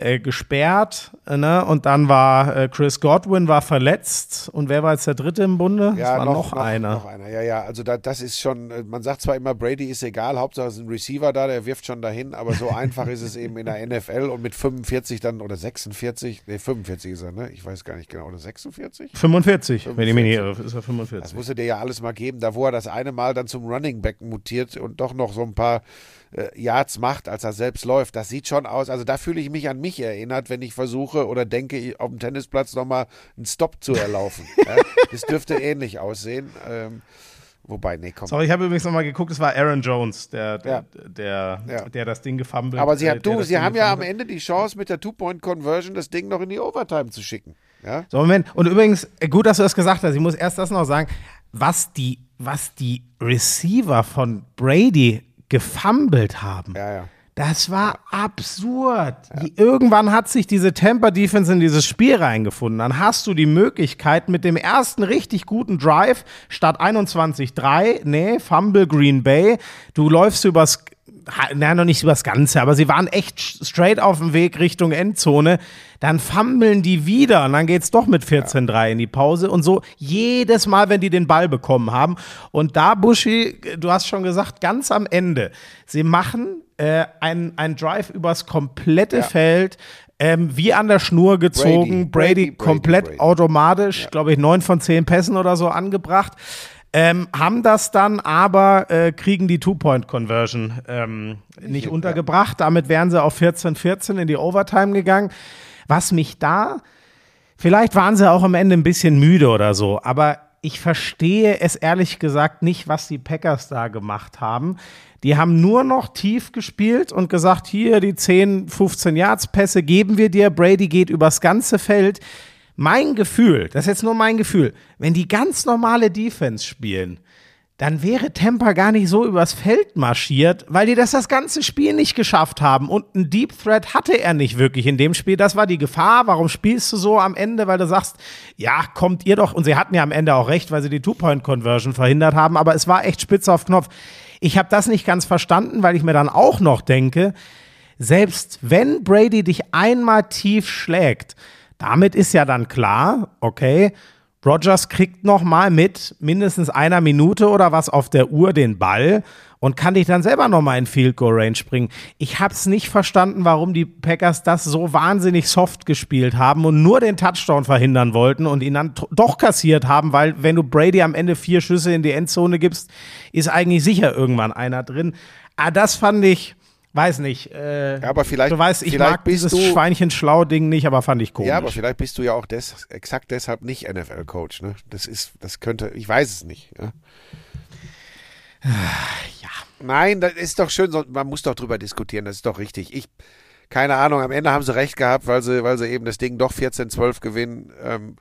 äh, gesperrt. Äh, ne? Und dann war äh, Chris Godwin war verletzt. Und wer war jetzt der dritte im Bunde? Ja, es war noch, einer. Noch einer, ja, ja. Also da, das ist schon, äh, man sagt zwar immer, Brady ist egal, Hauptsache es ist ein Receiver da, der wirft schon dahin, aber so einfach ist es eben in der NFL und mit 45 dann oder 46, nee, 45 ist er, ne? Ich weiß gar nicht genau, oder 46? 45, wenn ich mich nicht irre, ist er Das 45. musste dir ja alles mal geben, da wo er das eine Mal dann zum Running Back mutiert und doch noch so ein paar äh, Yards macht, als er selbst läuft. Das sieht schon aus, also da fühle ich mich an mich erinnert, wenn ich versuche oder denke, auf dem Tennisplatz nochmal einen Stop zu erlaufen. ja? Das dürfte ähnlich aussehen. Ähm, wobei, nee, komm. Sorry, ich habe übrigens nochmal geguckt, es war Aaron Jones, der, der, Ja. der, Ja. der das Ding gefummelt Aber sie, äh, haben, der du, sie Ding haben ja am Ende die Chance, mit der Two-Point-Conversion das Ding noch in die Overtime zu schicken. Ja? So, Moment. Und übrigens, äh, gut, dass du das gesagt hast. Ich muss erst das noch sagen. Was die, was die Receiver von Brady gefummelt haben, Ja, ja. das war absurd. Die- Irgendwann hat sich diese Tampa Defense in dieses Spiel reingefunden. Dann hast du die Möglichkeit mit dem ersten richtig guten Drive statt 21-3, nee, Fumble Green Bay. Du läufst übers, na, noch nicht übers Ganze, aber sie waren echt straight auf dem Weg Richtung Endzone. Dann fummeln die wieder und dann geht's doch mit 14-3 in die Pause und so jedes Mal, wenn die den Ball bekommen haben. Und da, Buschi, du hast schon gesagt, ganz am Ende, sie machen äh, einen, einen Drive übers komplette Feld, ähm, wie an der Schnur gezogen. Brady, Brady, Brady, komplett Brady. automatisch, glaube ich, neun von zehn Pässen oder so angebracht. Ähm, haben das dann aber, äh, kriegen die Two-Point-Conversion ähm, nicht untergebracht. Damit wären sie auf 14-14 in die Overtime gegangen. Was mich da, vielleicht waren sie auch am Ende ein bisschen müde oder so, aber ich verstehe es ehrlich gesagt nicht, was die Packers da gemacht haben. Die haben nur noch tief gespielt und gesagt, hier die 10, 15 Yards Pässe geben wir dir. Brady geht übers ganze Feld. Mein Gefühl, das ist jetzt nur mein Gefühl, wenn die ganz normale Defense spielen, dann wäre Tampa gar nicht so übers Feld marschiert, weil die das das ganze Spiel nicht geschafft haben. Und ein Deep Threat hatte er nicht wirklich in dem Spiel. Das war die Gefahr. Warum spielst du so am Ende? Weil du sagst, ja, kommt ihr doch. Und sie hatten ja am Ende auch recht, weil sie die Two-Point-Conversion verhindert haben. Aber es war echt spitz auf Knopf. Ich habe das nicht ganz verstanden, weil ich mir dann auch noch denke, selbst wenn Brady dich einmal tief schlägt, damit ist ja dann klar, okay, Rogers kriegt noch mal mit mindestens einer Minute oder was auf der Uhr den Ball und kann dich dann selber noch mal in Field Goal Range bringen. Ich habe es nicht verstanden, warum die Packers das so wahnsinnig soft gespielt haben und nur den Touchdown verhindern wollten und ihn dann doch kassiert haben, weil wenn du Brady am Ende vier Schüsse in die Endzone gibst, ist eigentlich sicher irgendwann einer drin. Ah, das fand ich Weiß nicht. Äh, Ja, aber vielleicht- Du weißt, ich mag dieses Schweinchen-Schlau-Ding nicht, aber fand ich komisch. Ja, aber vielleicht bist du ja auch des, exakt deshalb nicht NFL-Coach. Ne? Das ist, das könnte, ich weiß es nicht. Ja? ja. Nein, das ist doch schön, man muss doch drüber diskutieren, das ist doch richtig. Ich, keine Ahnung, am Ende haben sie recht gehabt, weil sie, weil sie eben das Ding doch 14-12 gewinnen. Ähm,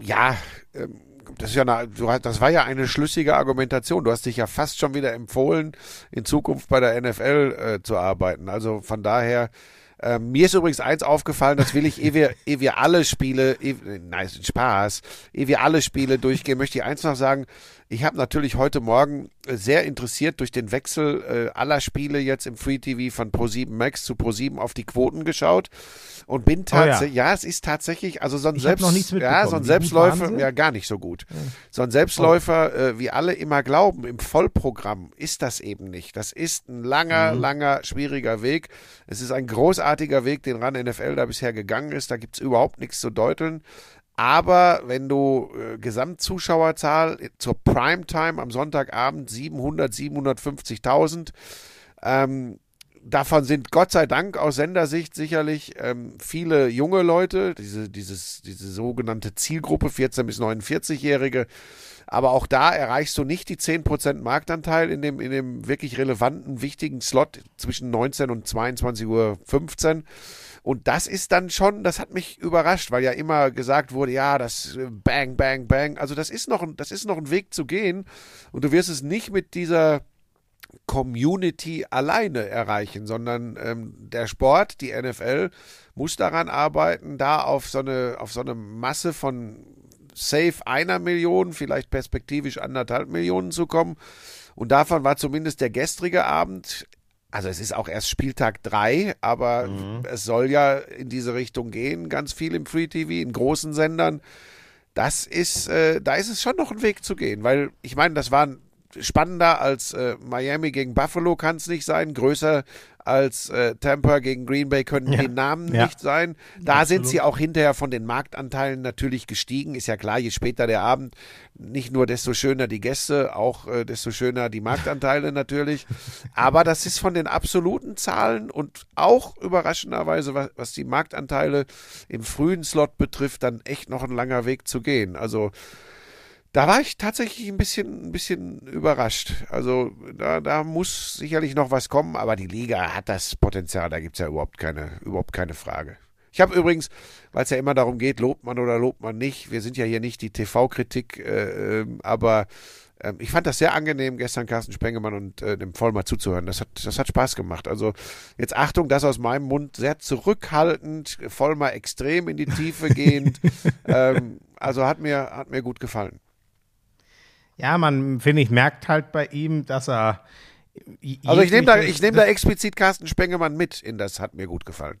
ja, ähm, das ist ja eine, das war ja eine schlüssige Argumentation. Du hast dich ja fast schon wieder empfohlen, in Zukunft bei der NFL äh, zu arbeiten. Also von daher, ähm, mir ist übrigens eins aufgefallen, das will ich, ehe wir, ehe wir alle Spiele, eh, nein, ist Spaß, ehe wir alle Spiele durchgehen, möchte ich eins noch sagen. Ich habe natürlich heute Morgen äh, sehr interessiert durch den Wechsel äh, aller Spiele jetzt im Free TV von Pro7 Max zu Pro7 auf die Quoten geschaut und bin Oh ja. tatsächlich, ja. es ist tatsächlich, also so ein Ich Selbst, noch nichts ja, so ein Selbstläufer, ja, gar nicht so gut. So ein Selbstläufer, äh, wie alle immer glauben, im Vollprogramm ist das eben nicht. Das ist ein langer, Mhm. langer, schwieriger Weg. Es ist ein großartiger Weg, den RAN NFL da bisher gegangen ist. Da gibt's überhaupt nichts zu deuteln. Aber wenn du äh, Gesamtzuschauerzahl zur Primetime am Sonntagabend 700, 750.000, ähm, davon sind Gott sei Dank aus Sendersicht sicherlich ähm, viele junge Leute, diese, dieses, diese sogenannte Zielgruppe 14- bis 49-Jährige. Aber auch da erreichst du nicht die 10% Marktanteil in dem, in dem wirklich relevanten, wichtigen Slot zwischen 19 und 22.15 Uhr. Und das ist dann schon, das hat mich überrascht, weil ja immer gesagt wurde, ja, das äh, Bang, Bang, Bang. Also das ist noch, ein- das ist noch ein Weg zu gehen. Und du wirst es nicht mit dieser Community alleine erreichen, sondern ähm, der Sport, die NFL, muss daran arbeiten, da auf so eine, auf so eine Masse von safe einer Million, vielleicht perspektivisch anderthalb Millionen zu kommen. Und davon war zumindest der gestrige Abend, also es ist auch erst Spieltag drei, aber es soll ja in diese Richtung gehen, ganz viel im Free TV, in großen Sendern. Das ist, äh, da ist es schon noch ein Weg zu gehen, weil ich meine, das waren spannender als äh, Miami gegen Buffalo kann es nicht sein. Größer als äh, Tampa gegen Green Bay können Ja. die Namen Ja. nicht sein. Da sind sie auch hinterher von den Marktanteilen natürlich gestiegen. Ist ja klar, je später der Abend, nicht nur desto schöner die Gäste, auch äh, desto schöner die Marktanteile natürlich. Aber das ist von den absoluten Zahlen und auch überraschenderweise, was, was die Marktanteile im frühen Slot betrifft, dann echt noch ein langer Weg zu gehen. Also da war ich tatsächlich ein bisschen, ein bisschen überrascht. Also da, da muss sicherlich noch was kommen, aber die Liga hat das Potenzial, da gibt's ja überhaupt keine, überhaupt keine Frage. Ich habe übrigens, weil es ja immer darum geht, lobt man oder lobt man nicht, wir sind ja hier nicht die TV-Kritik, äh, ähm, aber ähm, ich fand das sehr angenehm, gestern Carsten Spengemann und äh, dem Vollmer zuzuhören. Das hat, das hat Spaß gemacht. Also jetzt Achtung, das aus meinem Mund sehr zurückhaltend, Vollmer extrem in die Tiefe gehend. ähm, also hat mir, hat mir gut gefallen. Ja, man, finde ich, merkt halt bei ihm, dass er. Also ich nehme da, ich nehme da explizit Carsten Spengemann mit in das hat mir gut gefallen.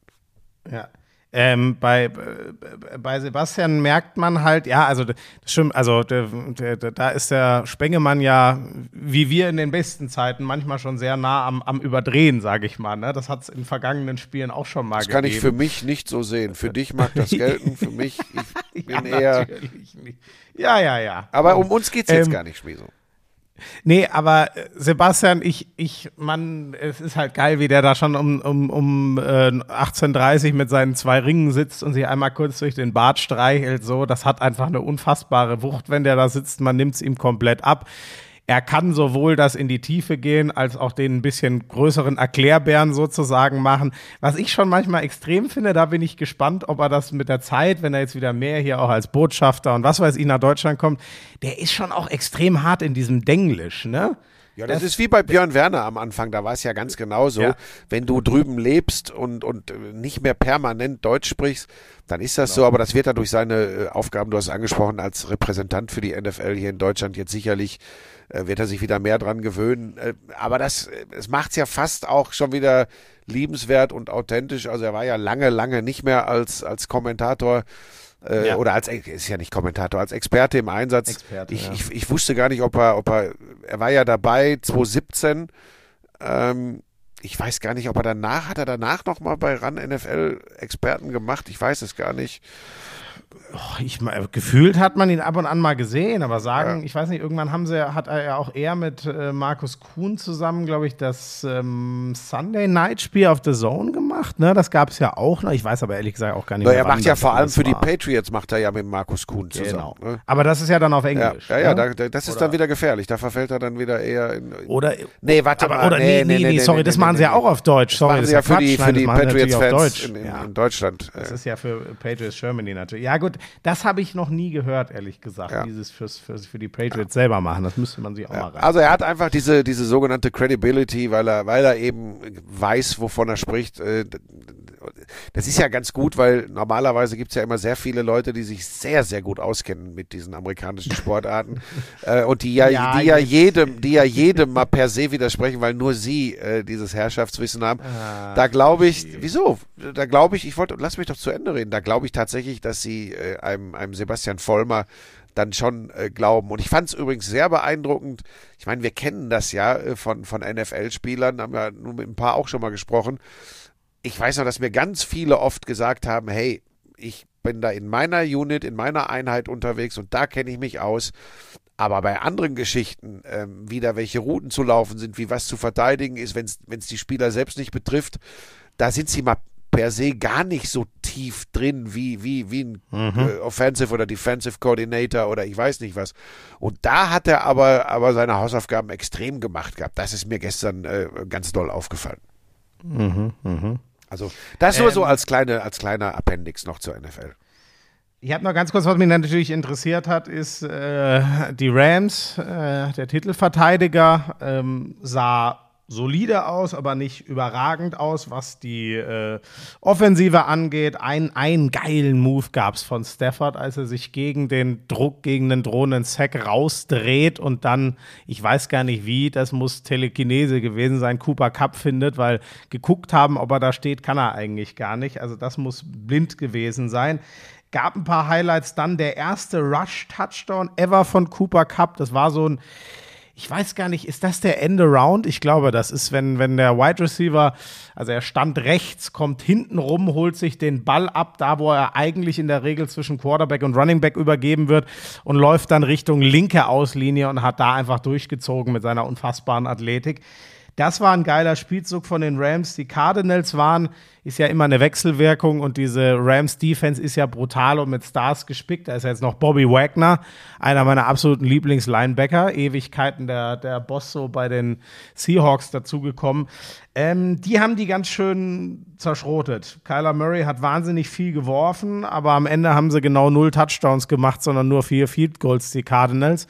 Ja. Ähm, bei, bei- bei Sebastian merkt man halt, ja, also das stimmt, also der, der, der, da ist der Spengemann ja, wie wir in den besten Zeiten, manchmal schon sehr nah am, am Überdrehen, sage ich mal. Ne? Das hat es in vergangenen Spielen auch schon mal Das kann ich für gegeben. mich nicht so sehen. Für dich mag das gelten, für mich, ich bin ja, eher. nicht. Ja, ja, ja. Aber um uns geht's jetzt Ähm, gar nicht, Schmieso. Nee, aber äh, Sebastian, ich, ich, Mann, es ist halt geil, wie der da schon um, um, um äh, 18.30 mit seinen zwei Ringen sitzt und sich einmal kurz durch den Bart streichelt. So, das hat einfach eine unfassbare Wucht, wenn der da sitzt. Man nimmt es ihm komplett ab. Er kann sowohl das in die Tiefe gehen, als auch den ein bisschen größeren Erklärbären sozusagen machen. Was ich schon manchmal extrem finde, da bin ich gespannt, ob er das mit der Zeit, wenn er jetzt wieder mehr hier auch als Botschafter und was weiß ich nach Deutschland kommt, der ist schon auch extrem hart in diesem Denglisch, ne? Ja, das, ist wie bei Björn Werner am Anfang, da war es ja ganz genauso. Ja. Wenn du drüben lebst und, und äh, nicht mehr permanent Deutsch sprichst, dann ist das so, aber das wird er durch seine äh, Aufgaben, du hast es angesprochen, als Repräsentant für die NFL hier in Deutschland jetzt sicherlich, äh, wird er sich wieder mehr dran gewöhnen. Äh, aber das, äh, es macht es ja fast auch schon wieder liebenswert und authentisch. Also er war ja lange, lange nicht mehr als, als Kommentator äh, Ja. oder als ist ja nicht Kommentator, als Experte im Einsatz. Experte, ich, ja. ich, ich wusste gar nicht, ob er, ob er, er war ja dabei 2017. Ähm, ich weiß gar nicht, ob er danach, hat er danach nochmal bei RAN NFL Experten gemacht? Ich weiß es gar nicht. Oh, ich gefühlt hat man ihn ab und an mal gesehen, aber sagen, ich weiß nicht, irgendwann haben sie, hat er ja auch eher mit äh, Markus Kuhn zusammen, glaube ich, das ähm, Sunday Night Spiel auf The Zone gemacht. Ne, das gab es ja auch noch. Ich weiß aber ehrlich gesagt auch gar nicht Na, mehr. er macht ja vor allem für die war. Patriots, macht er ja mit Markus Kuhn zusammen. Genau. Ne? Aber das ist ja dann auf Ja, Englisch. ja, ja ne? da, da, das ist dann wieder gefährlich. Da verfällt er dann wieder eher in. Oder, Nee, warte aber, mal. oder nee, nee, nee, sorry, das machen sie ja auch auf Deutsch. Sorry, das sie ist ja für die, für die Patriots-Fans in, in, Ja. in Deutschland. Das ist ja für Patriots Germany natürlich. Ja, gut, das habe ich noch nie gehört, ehrlich gesagt. Ja. Dieses fürs, fürs, für die Patriots selber machen. Das müsste man sich auch mal rein. Also er hat einfach diese, diese sogenannte Credibility, weil er, weil er eben weiß, wovon er spricht. Das ist ja ganz gut, weil normalerweise gibt es ja immer sehr viele Leute, die sich sehr, sehr gut auskennen mit diesen amerikanischen Sportarten äh, und die ja, Ja, die ja jetzt- jedem, die ja jedem mal per se widersprechen, weil nur sie äh, dieses Herrschaftswissen haben. Ah, da glaube ich, wieso? Da glaube ich, ich wollte, lass mich doch zu Ende reden. Da glaube ich tatsächlich, dass sie äh, einem, einem Sebastian Vollmer dann schon äh, glauben. Und ich fand es übrigens sehr beeindruckend. Ich meine, wir kennen das ja äh, von, von NFL-Spielern, haben ja nun mit ein paar auch schon mal gesprochen. Ich weiß noch, dass mir ganz viele oft gesagt haben, hey, ich bin da in meiner Unit, in meiner Einheit unterwegs und da kenne ich mich aus. Aber bei anderen Geschichten, ähm, wieder welche Routen zu laufen sind, wie was zu verteidigen ist, wenn es die Spieler selbst nicht betrifft, da sind sie mal per se gar nicht so tief drin wie, wie, wie ein äh, Offensive oder Defensive Coordinator oder ich weiß nicht was. Und da hat er aber, aber seine Hausaufgaben extrem gemacht gehabt. Das ist mir gestern äh, ganz doll aufgefallen. Also das nur so als kleine, als kleiner Appendix noch zur NFL. Ich habe noch ganz kurz, was mich natürlich interessiert hat, ist äh, die Rams, äh, der Titelverteidiger, ähm, sah solide aus, aber nicht überragend aus, was die äh, Offensive angeht. Ein, einen geilen Move gab es von Stafford, als er sich gegen den Druck, gegen den drohenden Sack rausdreht und dann, ich weiß gar nicht wie, das muss Telekinese gewesen sein, Cooper Cup findet, weil geguckt haben, ob er da steht, kann er eigentlich gar nicht. Also das muss blind gewesen sein. Gab ein paar Highlights, dann der erste Rush-Touchdown ever von Cooper Cup. Das war so ein, ich weiß gar nicht, ist das der End-Around? Ich glaube, das ist, wenn, wenn der Wide Receiver, also er stand rechts, kommt hinten rum, holt sich den Ball ab, da wo er eigentlich in der Regel zwischen Quarterback und Running Back übergeben wird und läuft dann Richtung linke Auslinie und hat da einfach durchgezogen mit seiner unfassbaren Athletik. Das war ein geiler Spielzug von den Rams. Die Cardinals waren, ist ja immer eine Wechselwirkung und diese Rams Defense ist ja brutal und mit Stars gespickt. Da ist jetzt noch Bobby Wagner, einer meiner absoluten Lieblingslinebacker, Ewigkeiten der, der Boss so bei den Seahawks dazugekommen. Ähm, die haben die ganz schön zerschrotet. Kyler Murray hat wahnsinnig viel geworfen, aber am Ende haben sie genau null Touchdowns gemacht, sondern nur vier Field Goals, die Cardinals.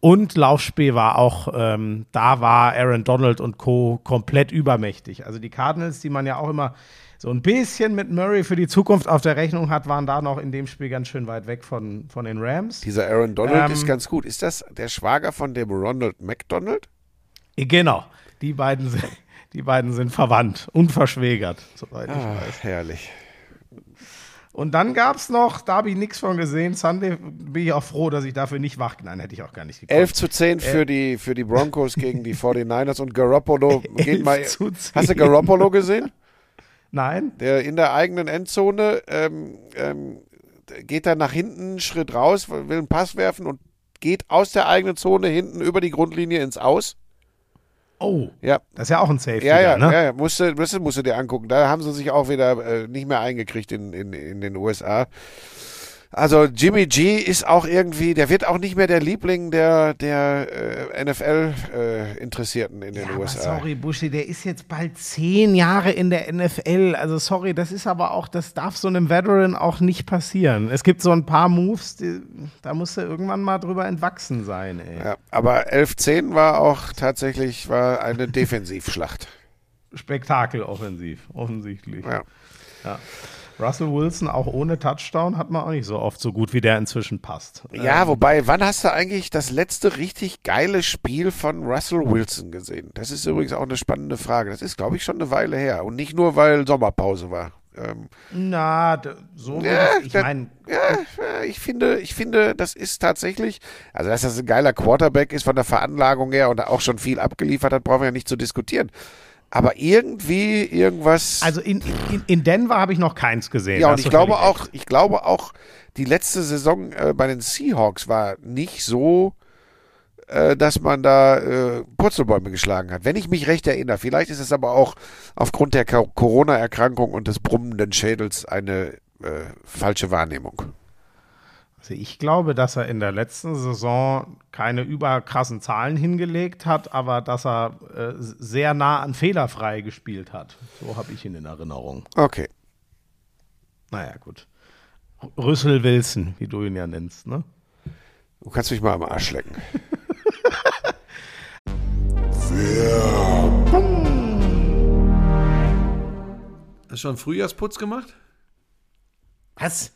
Und Laufspiel war auch, ähm, da war Aaron Donald und Co. komplett übermächtig. Also die Cardinals, die man ja auch immer so ein bisschen mit Murray für die Zukunft auf der Rechnung hat, waren da noch in dem Spiel ganz schön weit weg von, von den Rams. Dieser Aaron Donald Ähm, ist ganz gut. Ist das der Schwager von dem Ronald McDonald? Genau, die beiden sind, die beiden sind verwandt und verschwägert, soweit ich weiß. Herrlich. Und dann gab es noch, da habe ich nichts von gesehen, Sunday bin ich auch froh, dass ich dafür nicht wach, nein, hätte ich auch gar nicht gekonnt. 11 zu 10 für, die, für die Broncos gegen die 49ers und Garoppolo geht 11 mal. zu 10. Hast du Garoppolo gesehen? Nein? Der in der eigenen Endzone ähm, ähm, geht dann nach hinten einen Schritt raus, will einen Pass werfen und geht aus der eigenen Zone hinten über die Grundlinie ins Aus. Oh, Ja, das ist ja auch ein Safety, ja, ja, ne? ja, ja. Musste, musste, musste dir angucken. Da haben sie sich auch wieder äh, nicht mehr eingekriegt in, in, in den USA. Also Jimmy G ist auch irgendwie, der wird auch nicht mehr der Liebling der, der äh, NFL-Interessierten in den Ja, aber USA. sorry, Buschi, der ist jetzt bald zehn Jahre in der NFL. Also sorry, das ist aber auch, das darf so einem Veteran auch nicht passieren. Es gibt so ein paar Moves, die, da musst du irgendwann mal drüber entwachsen sein, ey. Ja, aber 11-10 war auch tatsächlich war eine Defensivschlacht. Spektakel offensiv, offensichtlich. Ja. Ja. Russell Wilson auch ohne Touchdown hat man auch nicht so oft so gut, wie der inzwischen passt. Ja, wobei, wann hast du eigentlich das letzte richtig geile Spiel von Russell Wilson gesehen? Das ist übrigens auch eine spannende Frage. Das ist, glaube ich, schon eine Weile her. Und nicht nur, weil Sommerpause war. Ähm, Na, so Ja, ich meine, ja, ja, ich finde, ich finde, das ist tatsächlich, also dass das ein geiler Quarterback ist von der Veranlagung her und auch schon viel abgeliefert hat, brauchen wir ja nicht zu diskutieren. Aber irgendwie irgendwas. also in, in, in Denver habe ich noch keins gesehen. ja, und ich glaube auch, ich glaube auch, die letzte Saison äh, bei den Seahawks war nicht so, äh, dass man da äh, Purzelbäume geschlagen hat. Wenn ich mich recht erinnere. Vielleicht ist es aber auch aufgrund der Corona-Erkrankung und des brummenden Schädels eine äh, falsche Wahrnehmung. Also ich glaube, dass er in der letzten Saison keine überkrassen Zahlen hingelegt hat, aber dass er äh, sehr nah an fehlerfrei gespielt hat. So habe ich ihn in Erinnerung. Okay. Naja, gut. Rüssel Wilson, wie du ihn ja nennst, ne? Du kannst mich mal am Arsch lecken. Hast du schon Frühjahrsputz gemacht? Was?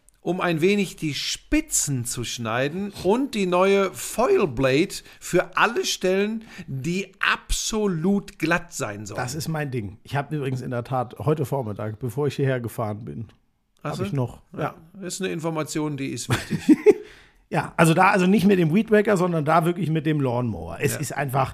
um ein wenig die Spitzen zu schneiden und die neue Foil Blade für alle Stellen, die absolut glatt sein sollen. Das ist mein Ding. Ich habe übrigens in der Tat heute Vormittag, bevor ich hierher gefahren bin, habe ich noch. Ja. Das ist eine Information, die ist wichtig. Ja, also da, also nicht mit dem Weed Wacker, sondern da wirklich mit dem Lawnmower. Es ist einfach,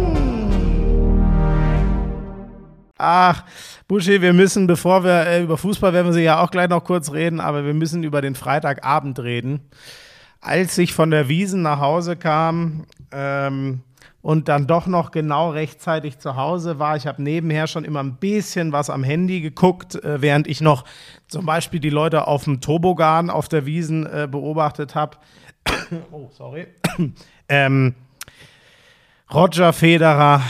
Ach, Buschi, wir müssen, bevor wir äh, über Fußball werden wir sie ja auch gleich noch kurz reden, aber wir müssen über den Freitagabend reden. Als ich von der Wiesen nach Hause kam ähm, und dann doch noch genau rechtzeitig zu Hause war, ich habe nebenher schon immer ein bisschen was am Handy geguckt, äh, während ich noch zum Beispiel die Leute auf dem Tobogan auf der Wiesen äh, beobachtet habe. oh, sorry. ähm, Roger Federer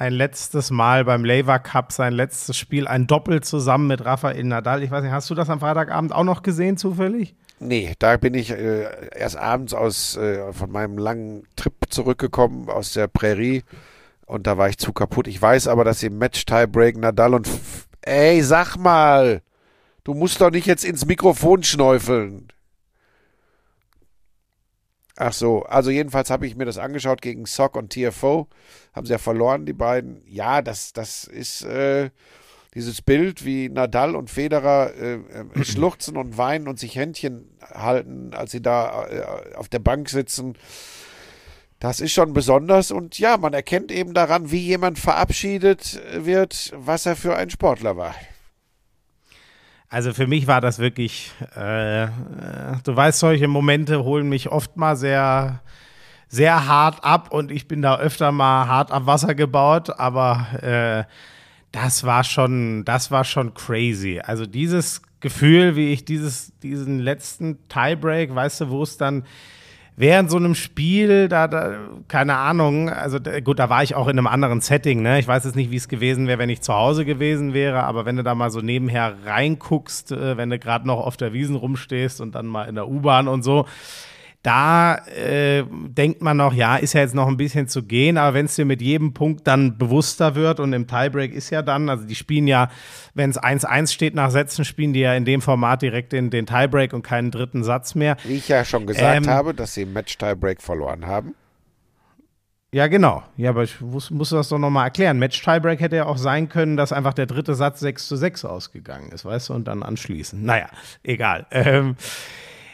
ein letztes Mal beim Lever Cup, sein letztes Spiel, ein Doppel zusammen mit Rafael Nadal. Ich weiß nicht, hast du das am Freitagabend auch noch gesehen, zufällig? Nee, da bin ich äh, erst abends aus äh, von meinem langen Trip zurückgekommen aus der Prärie und da war ich zu kaputt. Ich weiß aber, dass im Match Tiebreak Nadal und Ey, sag mal, du musst doch nicht jetzt ins Mikrofon schnäufeln. Ach so, also jedenfalls habe ich mir das angeschaut gegen Sock und TFO. Haben sie ja verloren, die beiden. Ja, das, das ist äh, dieses Bild, wie Nadal und Federer äh, äh, schluchzen und weinen und sich Händchen halten, als sie da äh, auf der Bank sitzen. Das ist schon besonders und ja, man erkennt eben daran, wie jemand verabschiedet wird, was er für ein Sportler war. Also für mich war das wirklich, äh, äh, du weißt, solche Momente holen mich oft mal sehr, sehr hart ab und ich bin da öfter mal hart am Wasser gebaut, aber äh, das war schon, das war schon crazy. Also dieses Gefühl, wie ich dieses, diesen letzten Tiebreak, weißt du, wo es dann während so einem Spiel, da, da, keine Ahnung, also gut, da war ich auch in einem anderen Setting, ne? Ich weiß jetzt nicht, wie es gewesen wäre, wenn ich zu Hause gewesen wäre, aber wenn du da mal so nebenher reinguckst, äh, wenn du gerade noch auf der Wiesen rumstehst und dann mal in der U-Bahn und so, da äh, denkt man noch, ja, ist ja jetzt noch ein bisschen zu gehen, aber wenn es dir mit jedem Punkt dann bewusster wird und im Tiebreak ist ja dann, also die spielen ja, wenn es 1-1 steht nach Sätzen, spielen die ja in dem Format direkt den, den Tiebreak und keinen dritten Satz mehr. Wie ich ja schon gesagt Ähm, habe, dass sie im Match Tiebreak verloren haben. Ja, genau. Ja, aber ich muss, muss das doch nochmal erklären. Match-Tiebreak hätte ja auch sein können, dass einfach der dritte Satz 6 zu 6 ausgegangen ist, weißt du, und dann anschließen. Naja, egal. Ähm,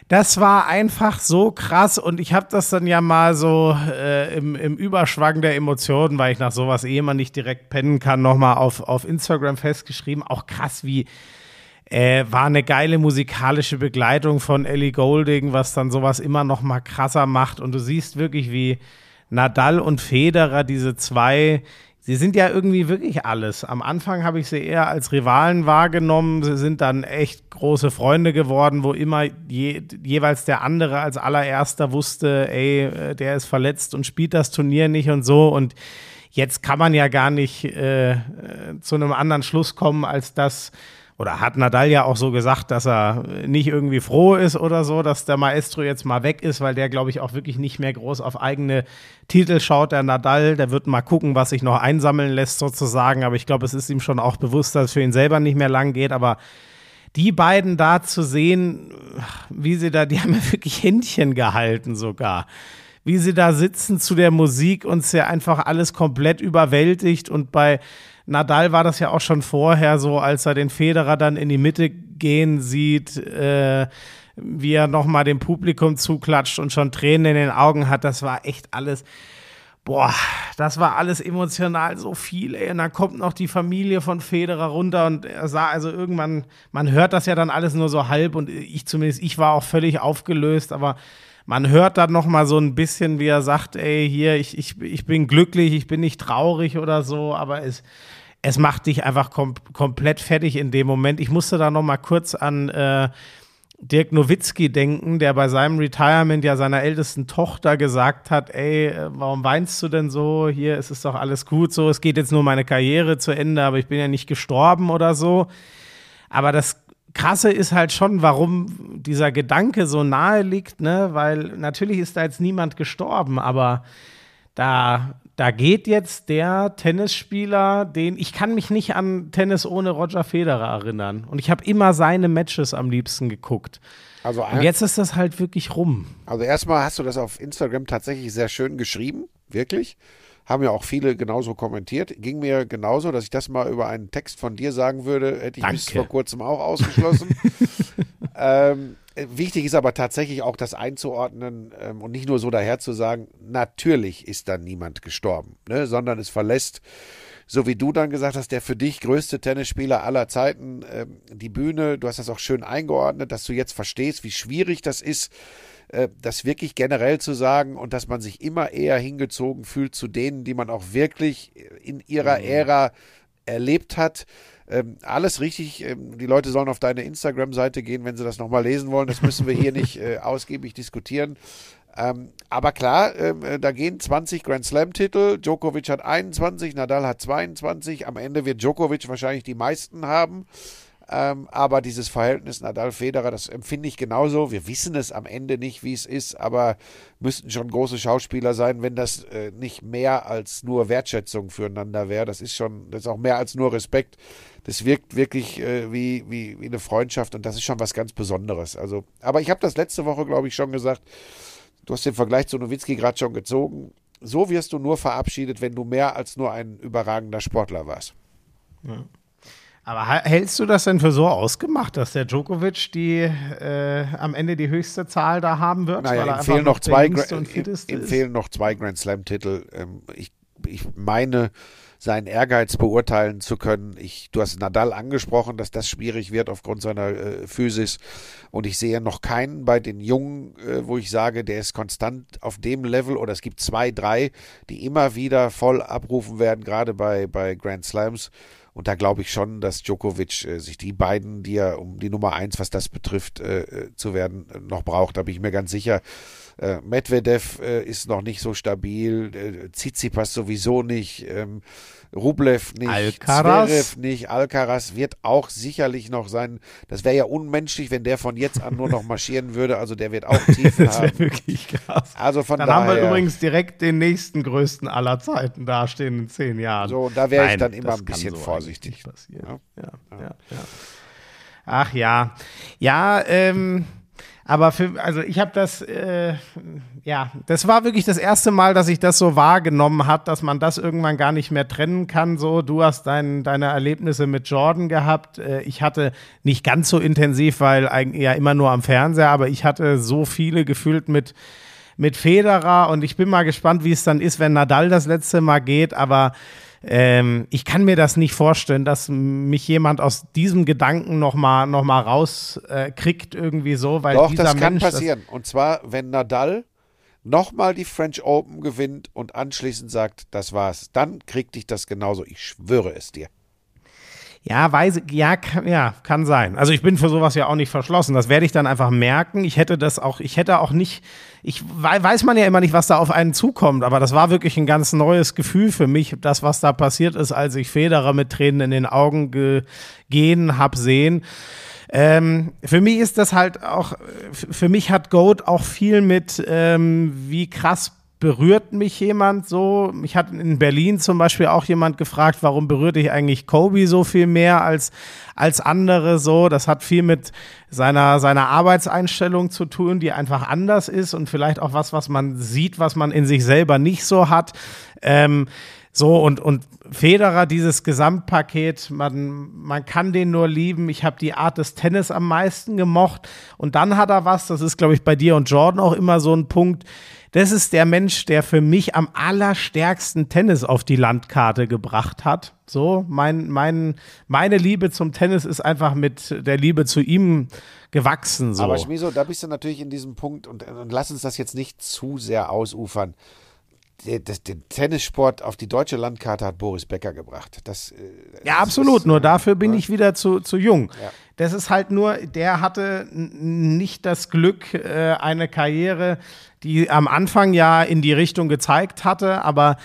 das war einfach so krass und ich habe das dann ja mal so äh, im, im Überschwang der Emotionen, weil ich nach sowas eh immer nicht direkt pennen kann, nochmal auf, auf Instagram festgeschrieben. Auch krass, wie äh, war eine geile musikalische Begleitung von Ellie Golding, was dann sowas immer noch mal krasser macht. Und du siehst wirklich, wie Nadal und Federer, diese zwei, sie sind ja irgendwie wirklich alles. Am Anfang habe ich sie eher als Rivalen wahrgenommen. Sie sind dann echt große Freunde geworden, wo immer je, jeweils der andere als allererster wusste, ey, äh, der ist verletzt und spielt das Turnier nicht und so. Und jetzt kann man ja gar nicht äh, äh, zu einem anderen Schluss kommen, als dass oder hat Nadal ja auch so gesagt, dass er nicht irgendwie froh ist oder so, dass der Maestro jetzt mal weg ist, weil der, glaube ich, auch wirklich nicht mehr groß auf eigene Titel schaut. Der Nadal, der wird mal gucken, was sich noch einsammeln lässt sozusagen. Aber ich glaube, es ist ihm schon auch bewusst, dass es für ihn selber nicht mehr lang geht. Aber die beiden da zu sehen, wie sie da, die haben ja wirklich Händchen gehalten sogar. Wie sie da sitzen zu der Musik und es ja einfach alles komplett überwältigt und bei Nadal war das ja auch schon vorher so, als er den Federer dann in die Mitte gehen sieht, äh, wie er nochmal dem Publikum zuklatscht und schon Tränen in den Augen hat. Das war echt alles, boah, das war alles emotional so viel, ey. Und dann kommt noch die Familie von Federer runter und er sah also irgendwann, man hört das ja dann alles nur so halb und ich zumindest, ich war auch völlig aufgelöst, aber man hört dann noch mal so ein bisschen, wie er sagt, ey, hier, ich, ich, ich bin glücklich, ich bin nicht traurig oder so, aber es, es macht dich einfach kom komplett fertig in dem Moment. Ich musste da noch mal kurz an äh, Dirk Nowitzki denken, der bei seinem Retirement ja seiner ältesten Tochter gesagt hat, ey, äh, warum weinst du denn so? Hier, es ist doch alles gut so, es geht jetzt nur meine Karriere zu Ende, aber ich bin ja nicht gestorben oder so. Aber das Krasse ist halt schon, warum dieser Gedanke so nahe liegt, ne? Weil natürlich ist da jetzt niemand gestorben, aber da, da geht jetzt der Tennisspieler, den ich kann mich nicht an Tennis ohne Roger Federer erinnern. Und ich habe immer seine Matches am liebsten geguckt. Also, Und jetzt ist das halt wirklich rum. also erstmal hast du das auf Instagram tatsächlich sehr schön geschrieben, wirklich. Haben ja auch viele genauso kommentiert. Ging mir genauso, dass ich das mal über einen Text von dir sagen würde, hätte ich bis Danke. vor kurzem auch ausgeschlossen. ähm, äh, wichtig ist aber tatsächlich auch das einzuordnen ähm, und nicht nur so daher zu sagen, natürlich ist da niemand gestorben, ne, sondern es verlässt, so wie du dann gesagt hast, der für dich größte Tennisspieler aller Zeiten ähm, die Bühne. Du hast das auch schön eingeordnet, dass du jetzt verstehst, wie schwierig das ist, äh, das wirklich generell zu sagen und dass man sich immer eher hingezogen fühlt zu denen, die man auch wirklich in ihrer Ära erlebt hat. Ähm, alles richtig. Ähm, die Leute sollen auf deine Instagram-Seite gehen, wenn sie das nochmal lesen wollen. Das müssen wir hier nicht äh, ausgiebig diskutieren. Ähm, aber klar, ähm, äh, da gehen 20 Grand Slam-Titel. Djokovic hat 21, Nadal hat 22. Am Ende wird Djokovic wahrscheinlich die meisten haben. Ähm, aber dieses Verhältnis Nadal-Federer, das empfinde ich genauso. Wir wissen es am Ende nicht, wie es ist, aber müssten schon große Schauspieler sein, wenn das äh, nicht mehr als nur Wertschätzung füreinander wäre. Das ist schon, das ist auch mehr als nur Respekt. Das wirkt wirklich äh, wie, wie, wie eine Freundschaft und das ist schon was ganz Besonderes. Also, aber ich habe das letzte Woche, glaube ich, schon gesagt. Du hast den Vergleich zu Nowitzki gerade schon gezogen. So wirst du nur verabschiedet, wenn du mehr als nur ein überragender Sportler warst. Aber hältst du das denn für so ausgemacht, dass der Djokovic die äh, am Ende die höchste Zahl da haben wird? Naja, ihm fehlen noch zwei, Gra- ihm, fehlen noch zwei Grand Slam-Titel. Ähm, ich, ich meine, seinen Ehrgeiz beurteilen zu können. Ich, du hast Nadal angesprochen, dass das schwierig wird aufgrund seiner äh, Physis. Und ich sehe noch keinen bei den Jungen, äh, wo ich sage, der ist konstant auf dem Level. Oder es gibt zwei, drei, die immer wieder voll abrufen werden, gerade bei, bei Grand Slams. Und da glaube ich schon, dass Djokovic äh, sich die beiden, die er um die Nummer eins, was das betrifft, äh, äh, zu werden, äh, noch braucht. Da bin ich mir ganz sicher. Äh, Medvedev äh, ist noch nicht so stabil, äh, Tsitsipas sowieso nicht, ähm, Rublev nicht, Alcaraz? Zverev nicht, Alcaraz wird auch sicherlich noch sein. Das wäre ja unmenschlich, wenn der von jetzt an nur noch marschieren würde. Also der wird auch Tiefen Das wäre haben. wirklich krass. Also von Dann haben wir daher, übrigens direkt den nächsten größten aller Zeiten dastehen in zehn Jahren. So, und da wäre ich dann immer das ein bisschen so vorsichtig. passieren. Ja, ja, ja. Ach ja. Ja, ähm, aber für, also ich habe das, äh, ja, das war wirklich das erste Mal, dass ich das so wahrgenommen habe, dass man das irgendwann gar nicht mehr trennen kann. So, du hast dein, deine Erlebnisse mit Jordan gehabt. Äh, ich hatte nicht ganz so intensiv, weil eigentlich ja immer nur am Fernseher, aber ich hatte so viele gefühlt mit mit Federer und ich bin mal gespannt, wie es dann ist, wenn Nadal das letzte Mal geht, aber ähm, ich kann mir das nicht vorstellen, dass mich jemand aus diesem Gedanken noch mal, noch mal rauskriegt äh, irgendwie so, weil Doch, dieser das kann Mensch, passieren. Und zwar, wenn Nadal nochmal die French Open gewinnt und anschließend sagt, das war's, dann kriegt dich das genauso. Ich schwöre es dir. Ja, weiß, ja, kann, ja, kann sein. Also ich bin für sowas ja auch nicht verschlossen. Das werde ich dann einfach merken. Ich hätte das auch, ich hätte auch nicht, ich wei- weiß man ja immer nicht, was da auf einen zukommt, aber das war wirklich ein ganz neues Gefühl für mich, das, was da passiert ist, als ich Federer mit Tränen in den Augen ge gehen hab sehen. Ähm, für mich ist das halt auch, für mich hat Goat auch viel mit, ähm, wie krass berührt mich jemand so. Ich hatte in Berlin zum Beispiel auch jemand gefragt, warum berührt dich eigentlich Kobe so viel mehr als, als andere so. Das hat viel mit seiner, seiner Arbeitseinstellung zu tun, die einfach anders ist und vielleicht auch was, was man sieht, was man in sich selber nicht so hat. Ähm, so, und, und Federer, dieses Gesamtpaket, man, man kann den nur lieben. Ich habe die Art des Tennis am meisten gemocht. Und dann hat er was, das ist, glaube ich, bei dir und Jordan auch immer so ein Punkt. Das ist der Mensch, der für mich am allerstärksten Tennis auf die Landkarte gebracht hat. So, mein, mein, meine Liebe zum Tennis ist einfach mit der Liebe zu ihm gewachsen. So. Aber Schmiso, da bist du natürlich in diesem Punkt und, und lass uns das jetzt nicht zu sehr ausufern. Den Tennissport auf die deutsche Landkarte hat Boris Becker gebracht. Das, äh, Ja, absolut. ist, Nur äh, dafür bin ich wieder zu, zu jung. Ja. Das ist halt nur, der hatte nicht das Glück, äh, eine Karriere, die am Anfang ja in die Richtung gezeigt hatte, aber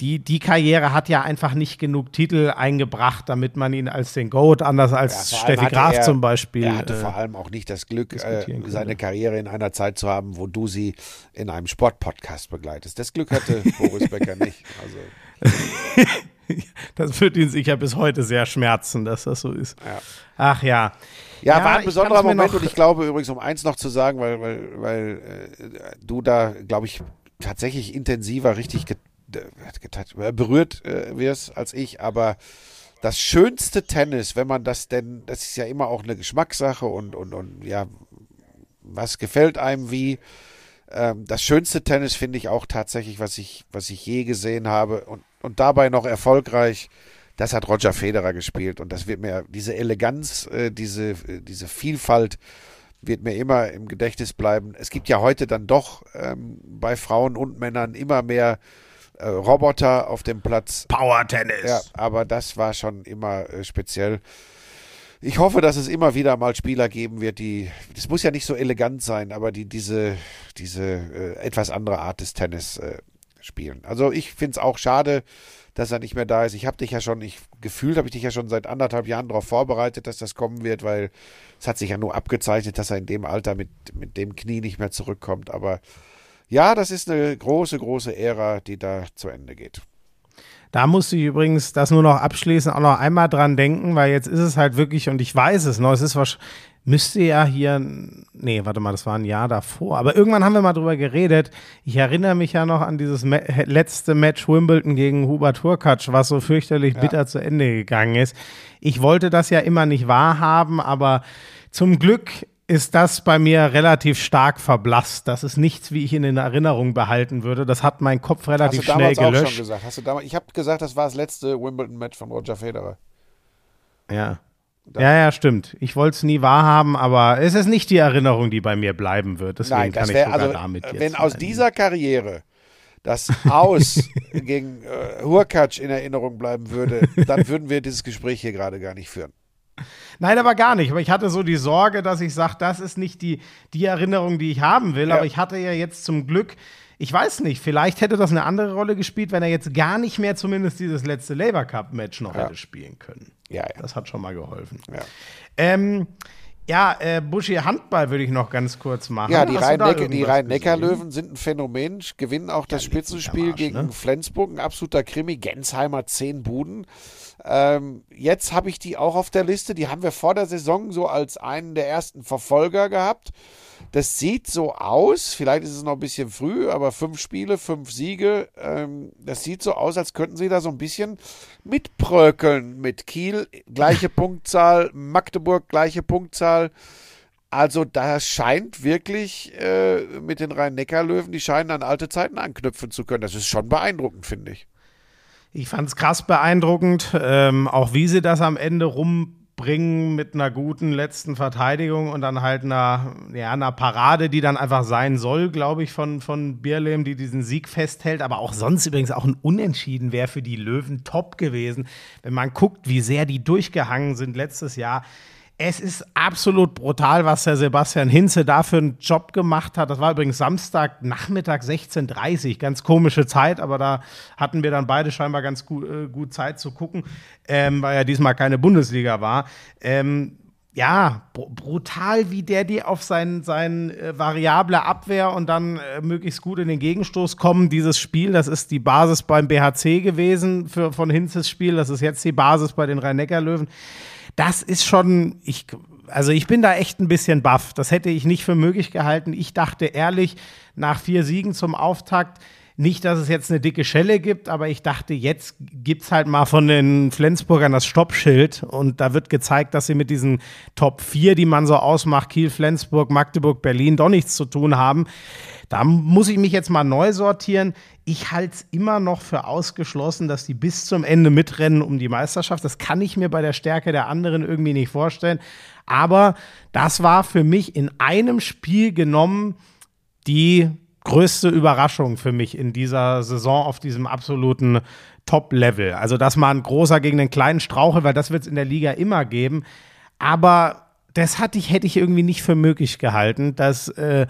die, die Karriere hat ja einfach nicht genug Titel eingebracht, damit man ihn als den GOAT, anders als allem Steffi Graf er- zum Beispiel. Er hatte äh, vor allem auch nicht das Glück, äh, seine Karriere in einer Zeit zu haben, wo du sie in einem Sportpodcast begleitest. Das Glück hatte Boris Becker nicht. Also, das wird ihn sicher bis heute sehr schmerzen, dass das so ist. Ja. Ach ja. ja, war ich ein besonderer Moment und ich glaube übrigens, um eins noch zu sagen, weil, weil, weil äh, du da, glaube ich, tatsächlich intensiver richtig get get äh, berührt äh, wirst als ich, aber das schönste Tennis, wenn man das denn, das ist ja immer auch eine Geschmackssache und, und, und ja, was gefällt einem wie. Ähm, das schönste Tennis finde ich auch tatsächlich, was ich, was ich je gesehen habe und, und dabei noch erfolgreich. Das hat Roger Federer gespielt und das wird mir, diese Eleganz, äh, diese, äh, diese Vielfalt wird mir immer im Gedächtnis bleiben. Es gibt ja heute dann doch ähm, bei Frauen und Männern immer mehr äh, Roboter auf dem Platz. Power Tennis. Ja, aber das war schon immer äh, speziell. Ich hoffe, dass es immer wieder mal Spieler geben wird, die, das muss ja nicht so elegant sein, aber die diese, diese äh, etwas andere Art des Tennis äh, spielen. Also ich finde es auch schade, dass er nicht mehr da ist. Ich habe dich ja schon, ich gefühlt habe ich dich ja schon seit anderthalb Jahren darauf vorbereitet, dass das kommen wird, weil es hat sich ja nur abgezeichnet, dass er in dem Alter mit, mit dem Knie nicht mehr zurückkommt. Aber ja, das ist eine große, große Ära, die da zu Ende geht. Da musste ich übrigens das nur noch abschließend auch noch einmal dran denken, weil jetzt ist es halt wirklich, und ich weiß es noch, es ist was, müsste ja hier, nee, warte mal, das war ein Jahr davor, aber irgendwann haben wir mal drüber geredet. Ich erinnere mich ja noch an dieses Ma letzte Match Wimbledon gegen Hubert Hurkacz, was so fürchterlich bitter zu Ende gegangen ist. Ich wollte das ja immer nicht wahrhaben, aber zum Glück ist das bei mir relativ stark verblasst. Das ist nichts, wie ich ihn in Erinnerung behalten würde. Das hat mein Kopf Hast relativ du schnell damals auch schon gelöscht. gesagt? Hast du damals, ich habe gesagt, das war das letzte Wimbledon-Match von Roger Federer. Ja. Ja, ja, stimmt. Ich wollte es nie wahrhaben, aber es ist nicht die Erinnerung, die bei mir bleiben wird. Deswegen Nein, kann das ich sogar also, damit jetzt wenn aus meinen- dieser Karriere das Aus gegen äh, Hurkacz in Erinnerung bleiben würde, dann würden wir dieses Gespräch hier gerade gar nicht führen. Nein, aber gar nicht. Aber ich hatte so die Sorge, dass ich sage, das ist nicht die, die Erinnerung, die ich haben will. Ja. Aber ich hatte ja jetzt zum Glück, ich weiß nicht, vielleicht hätte das eine andere Rolle gespielt, wenn er jetzt gar nicht mehr zumindest dieses letzte Labour Cup-Match noch Ja. hätte spielen können. Ja, ja. Das hat schon mal geholfen. Ja. Ähm, ja, äh, Buschi Handball würde ich noch ganz kurz machen. Ja, die Rhein-Neckar-Löwen sind ein Phänomen, gewinnen auch das Spitzenspiel Arsch, gegen ne? Flensburg, ein absoluter Krimi. Gensheimer zehn Buden. Ähm, jetzt habe ich die auch auf der Liste. Die haben wir vor der Saison so als einen der ersten Verfolger gehabt. Das sieht so aus, vielleicht ist es noch ein bisschen früh, aber fünf Spiele, fünf Siege. Ähm, das sieht so aus, als könnten sie da so ein bisschen mitbröckeln mit Kiel. Gleiche Punktzahl, Magdeburg gleiche Punktzahl. Also da scheint wirklich äh, mit den Rhein-Neckar-Löwen, die scheinen an alte Zeiten anknüpfen zu können. Das ist schon beeindruckend, finde ich. Ich fand es krass beeindruckend, ähm, auch wie sie das am Ende rumbringen mit einer guten letzten Verteidigung und dann halt einer, ja, einer Parade, die dann einfach sein soll, glaube ich, von, von Bierlehm, die diesen Sieg festhält. Aber auch sonst übrigens auch ein Unentschieden wäre für die Löwen top gewesen, wenn man guckt, wie sehr die durchgehangen sind letztes Jahr. Es ist absolut brutal, was der Sebastian Hinze da für einen Job gemacht hat. Das war übrigens Samstag Nachmittag 16.30 Uhr. Ganz komische Zeit, aber da hatten wir dann beide scheinbar ganz gut, äh, gut Zeit zu gucken, ähm, weil ja diesmal keine Bundesliga war. Ähm, ja, br brutal, wie der die auf sein, sein äh, variable Abwehr und dann äh, möglichst gut in den Gegenstoß kommen. Dieses Spiel, das ist die Basis beim BHC gewesen für, von Hinzes Spiel. Das ist jetzt die Basis bei den Rhein-Neckar-Löwen das ist schon, ich, also ich bin da echt ein bisschen baff. Das hätte ich nicht für möglich gehalten. Ich dachte ehrlich, nach vier Siegen zum Auftakt, nicht, dass es jetzt eine dicke Schelle gibt, aber ich dachte, jetzt gibt es halt mal von den Flensburgern das Stoppschild und da wird gezeigt, dass sie mit diesen Top 4, die man so ausmacht, Kiel, Flensburg, Magdeburg, Berlin, doch nichts zu tun haben. Da muss ich mich jetzt mal neu sortieren. Ich halte es immer noch für ausgeschlossen, dass die bis zum Ende mitrennen um die Meisterschaft. Das kann ich mir bei der Stärke der anderen irgendwie nicht vorstellen. Aber das war für mich in einem Spiel genommen die größte Überraschung für mich in dieser Saison auf diesem absoluten Top-Level. Also, dass mal ein großer gegen einen kleinen Strauchel, weil das wird es in der Liga immer geben. Aber das hatte ich, hätte ich irgendwie nicht für möglich gehalten, dass äh,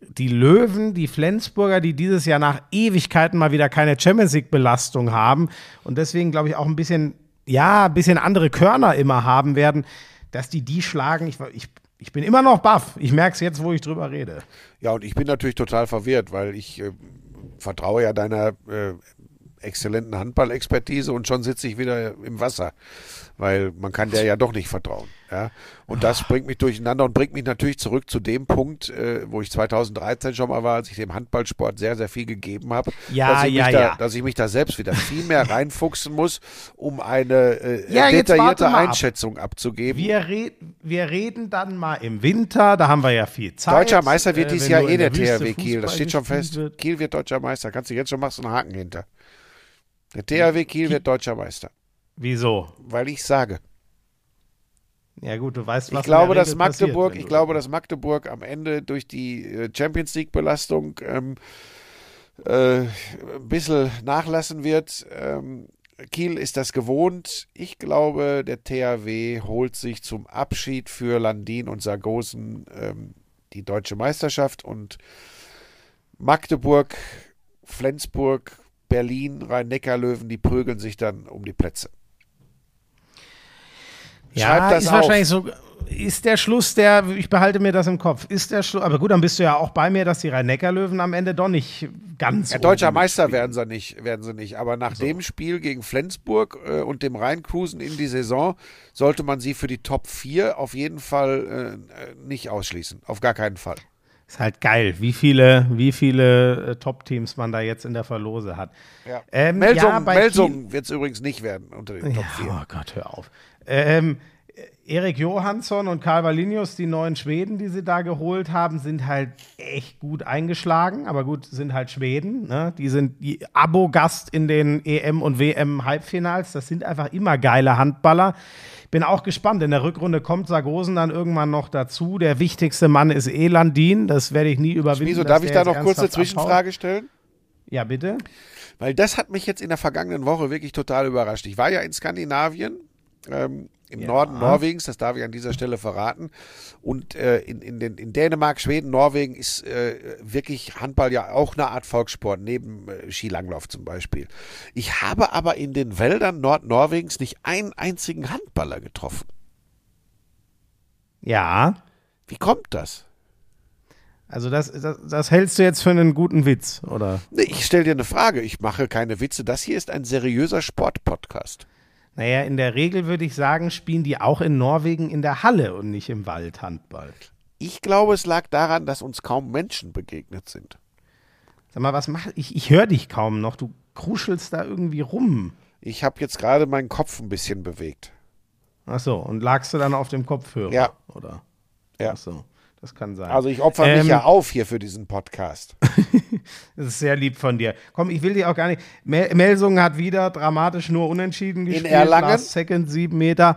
die Löwen, die Flensburger, die dieses Jahr nach Ewigkeiten mal wieder keine Champions League-Belastung haben und deswegen, glaube ich, auch ein bisschen, ja, ein bisschen andere Körner immer haben werden, dass die die schlagen. Ich, ich, ich bin immer noch baff. Ich merke es jetzt, wo ich drüber rede. Ja, und ich bin natürlich total verwirrt, weil ich äh, vertraue ja deiner äh, exzellenten Handballexpertise und schon sitze ich wieder im Wasser, weil man kann der ja doch nicht vertrauen. Ja? Und das bringt mich durcheinander und bringt mich natürlich zurück zu dem Punkt, äh, wo ich 2013 schon mal war, als ich dem Handballsport sehr, sehr viel gegeben habe, Ja, dass, ich ja, mich da, ja. dass ich mich da selbst wieder viel mehr reinfuchsen muss, um eine äh, Ja, detaillierte mal ab. Einschätzung abzugeben. Wir, red, wir reden dann mal im Winter, da haben wir ja viel Zeit. Deutscher Meister wird äh, dieses Jahr eh der Wüste THW Kiel, das Fußball steht schon fest. wird. Kiel wird deutscher Meister, kannst du jetzt schon machst einen Haken hinter. Der THW Kiel wird deutscher Meister, Wieso? weil ich sage. Ja gut, du weißt, was Ich glaube, dass passiert, Magdeburg, wenn ich glaube, dass Magdeburg am Ende durch die äh, Champions League Belastung ähm, äh, ein bisschen nachlassen wird. Ähm, Kiel ist das gewohnt. Ich glaube, der THW holt sich zum Abschied für Landin und Sargosen ähm, die deutsche Meisterschaft und Magdeburg, Flensburg, Berlin, Rhein-Neckar-Löwen, die prügeln sich dann um die Plätze. Ja, Schreib das ist auf. wahrscheinlich so. Ist der Schluss der, ich behalte mir das im Kopf, ist der Schluss, aber gut, dann bist du ja auch bei mir, dass die Rhein-Neckar-Löwen am Ende doch nicht ganz. Ja, deutscher Meister werden sie nicht, werden sie nicht. Aber nach dem Spiel gegen Flensburg äh, und dem Rheincruisen in die Saison sollte man sie für die Top 4 auf jeden Fall äh, äh, nicht ausschließen. Auf gar keinen Fall. Ist halt geil, wie viele, wie viele äh, Top-Teams man da jetzt in der Verlose hat. Ja. Ähm, Melsung, ja, Melsung wird es übrigens nicht werden unter den Top 4. Ja, oh Gott, hör auf. Ähm, Erik Johansson und Karl Valinius, die neuen Schweden, die sie da geholt haben, sind halt echt gut eingeschlagen. Aber gut, sind halt Schweden. Ne? Die sind die Abo-Gast in den EM- und WM-Halbfinals. Das sind einfach immer geile Handballer. Bin auch gespannt. In der Rückrunde kommt Sargosen dann irgendwann noch dazu. Der wichtigste Mann ist Elandin. Das werde ich nie überwinden. Wieso, darf ich da noch kurz eine Zwischenfrage stellen? Ja, bitte. Weil das hat mich jetzt in der vergangenen Woche wirklich total überrascht. Ich war ja in Skandinavien, ähm, im Norden Norwegens, das darf ich an dieser Stelle verraten. Und äh, in, in, den, in Dänemark, Schweden, Norwegen ist äh, wirklich Handball ja auch eine Art Volkssport, neben äh, Skilanglauf zum Beispiel. Ich habe aber in den Wäldern Nordnorwegens nicht einen einzigen Handballer getroffen. Ja. Wie kommt das? Also das, das, das hältst du jetzt für einen guten Witz, oder? Nee, Ich stelle dir eine Frage, ich mache keine Witze. Das hier ist ein seriöser Sportpodcast. Naja, in der Regel würde ich sagen, spielen die auch in Norwegen in der Halle und nicht im Wald Handball. Ich glaube, es lag daran, dass uns kaum Menschen begegnet sind. Sag mal, was mach ich? Ich höre dich kaum noch. Du kruschelst da irgendwie rum. Ich habe jetzt gerade meinen Kopf ein bisschen bewegt. Ach so, und lagst du dann auf dem Kopfhörer? Ja. Oder? Ja. Ach so, das kann sein. Also ich opfer mich Ähm, ja auf hier für diesen Podcast. Das ist sehr lieb von dir. Komm, ich will dir auch gar nicht. Mel Melsungen hat wieder dramatisch nur unentschieden gespielt. Erlangen? Last Second, sieben Meter.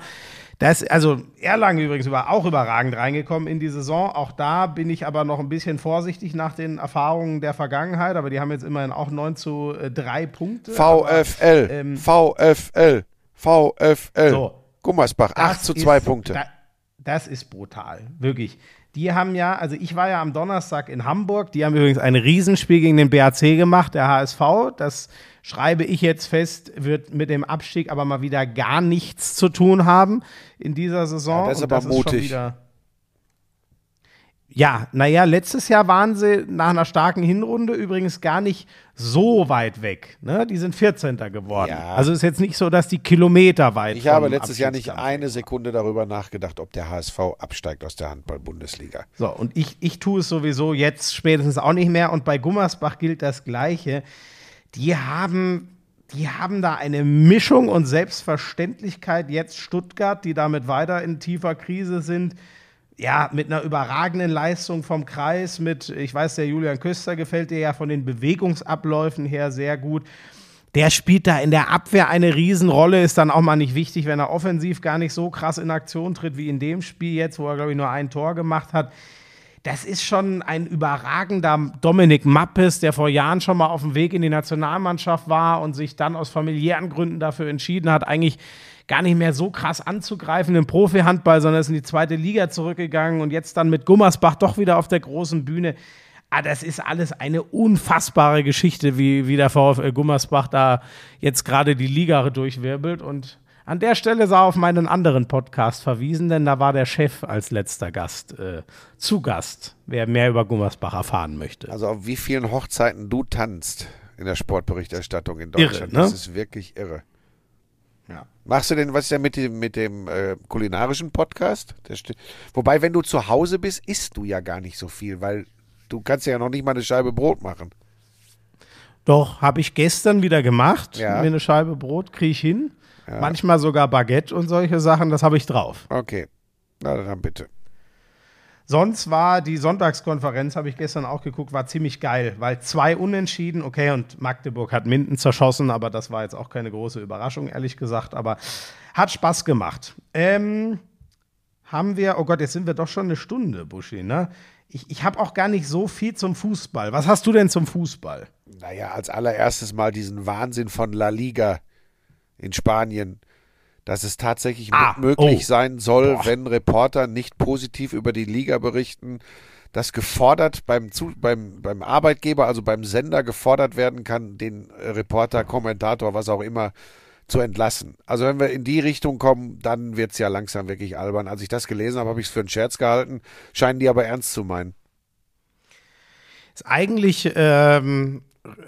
Das, also Erlangen übrigens über, auch überragend reingekommen in die Saison. Auch da bin ich aber noch ein bisschen vorsichtig nach den Erfahrungen der Vergangenheit. Aber die haben jetzt immerhin auch 9 zu äh, 3 Punkte. VfL, ähm, VfL, VfL. So. Gummersbach, 8 Das zu ist- 2 Punkte. Da, das ist brutal, wirklich. Die haben ja, also ich war ja am Donnerstag in Hamburg, die haben übrigens ein Riesenspiel gegen den BAC gemacht, der HSV. Das schreibe ich jetzt fest, wird mit dem Abstieg aber mal wieder gar nichts zu tun haben in dieser Saison. Ja, das ist Und aber schon mutig. wieder- ja, naja, letztes Jahr waren sie nach einer starken Hinrunde übrigens gar nicht so weit weg. Ne? Die sind 14. geworden. Ja. Also ist jetzt nicht so, dass die Kilometer weit Ich habe letztes Jahr nicht eine Sekunde darüber nachgedacht, ob der HSV absteigt aus der Handball-Bundesliga. So, und ich, ich tue es sowieso jetzt spätestens auch nicht mehr. Und bei Gummersbach gilt das Gleiche. Die haben, die haben da eine Mischung und Selbstverständlichkeit. Jetzt Stuttgart, die damit weiter in tiefer Krise sind. Ja, mit einer überragenden Leistung vom Kreis, mit, ich weiß, der Julian Köster gefällt dir ja von den Bewegungsabläufen her sehr gut. Der spielt da in der Abwehr eine Riesenrolle, ist dann auch mal nicht wichtig, wenn er offensiv gar nicht so krass in Aktion tritt wie in dem Spiel jetzt, wo er, glaube ich, nur ein Tor gemacht hat. Das ist schon ein überragender Dominik Mappes, der vor Jahren schon mal auf dem Weg in die Nationalmannschaft war und sich dann aus familiären Gründen dafür entschieden hat, eigentlich gar nicht mehr so krass anzugreifen im Profi-Handball, sondern ist in die zweite Liga zurückgegangen und jetzt dann mit Gummersbach doch wieder auf der großen Bühne. Ah, das ist alles eine unfassbare Geschichte, wie, wie der VfL Gummersbach da jetzt gerade die Liga durchwirbelt. Und an der Stelle sei auf meinen anderen Podcast verwiesen, denn da war der Chef als letzter Gast äh, zu Gast, wer mehr über Gummersbach erfahren möchte. Also auf wie vielen Hochzeiten du tanzt in der Sportberichterstattung in Deutschland. ne? Das ist wirklich irre. Ja. Machst du denn, was ist denn mit dem, mit dem äh, kulinarischen Podcast? Wobei, wenn du zu Hause bist, isst du ja gar nicht so viel, weil du kannst ja noch nicht mal eine Scheibe Brot machen. Doch, habe ich gestern wieder gemacht. Ja. Mir eine Scheibe Brot kriege ich hin. Manchmal sogar Baguette und solche Sachen, das habe ich drauf. Okay. Na dann bitte. Sonst war die Sonntagskonferenz, habe ich gestern auch geguckt, war ziemlich geil, weil zwei Unentschieden, okay, und Magdeburg hat Minden zerschossen, aber das war jetzt auch keine große Überraschung, ehrlich gesagt, aber hat Spaß gemacht. Ähm, haben wir, oh Gott, jetzt sind wir doch schon eine Stunde, Buschi, ne? Ich, ich habe auch gar nicht so viel zum Fußball. Was hast du denn zum Fußball? Naja, als allererstes mal diesen Wahnsinn von La Liga in Spanien, dass es tatsächlich Ah, möglich oh. sein soll, Boah. wenn Reporter nicht positiv über die Liga berichten, dass gefordert beim, Zu beim, beim Arbeitgeber, also beim Sender gefordert werden kann, den Reporter, Kommentator, was auch immer, zu entlassen. Also wenn wir in die Richtung kommen, dann wird's ja langsam wirklich albern. Als ich das gelesen habe, habe ich es für einen Scherz gehalten, scheinen die aber ernst zu meinen. Ist eigentlich, ähm,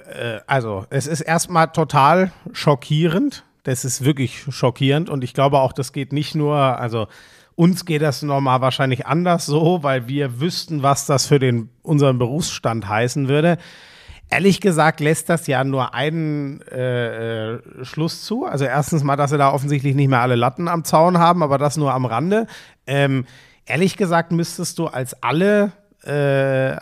äh, also es ist erstmal total schockierend. Das ist wirklich schockierend und ich glaube auch, das geht nicht nur, also uns geht das normal wahrscheinlich anders so, weil wir wüssten, was das für den, unseren Berufsstand heißen würde. Ehrlich gesagt lässt das ja nur einen äh, äh, Schluss zu. Also erstens mal, dass sie da offensichtlich nicht mehr alle Latten am Zaun haben, aber das nur am Rande. Ähm, ehrlich gesagt müsstest du als alle, äh,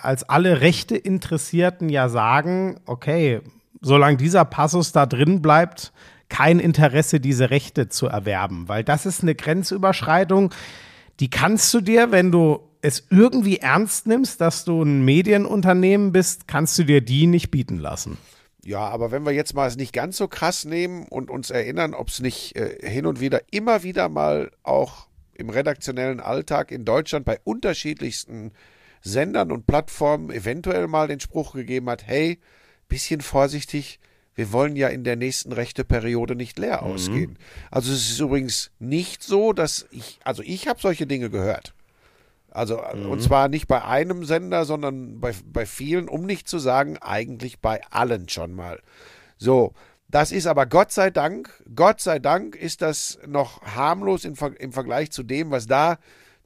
als alle Rechte Interessierten ja sagen, okay, solange dieser Passus da drin bleibt, kein Interesse, diese Rechte zu erwerben. Weil das ist eine Grenzüberschreitung, die kannst du dir, wenn du es irgendwie ernst nimmst, dass du ein Medienunternehmen bist, kannst du dir die nicht bieten lassen. Ja, aber wenn wir jetzt mal es nicht ganz so krass nehmen und uns erinnern, ob es nicht äh, hin und wieder immer wieder mal auch im redaktionellen Alltag in Deutschland bei unterschiedlichsten Sendern und Plattformen eventuell mal den Spruch gegeben hat, hey, bisschen vorsichtig, wir wollen ja in der nächsten Rechteperiode nicht leer ausgehen. Also es ist übrigens nicht so, dass ich, also ich habe solche Dinge gehört. Also, und zwar nicht bei einem Sender, sondern bei, bei vielen, um nicht zu sagen, eigentlich bei allen schon mal. So, das ist aber Gott sei Dank, Gott sei Dank ist das noch harmlos im, Ver im Vergleich zu dem, was da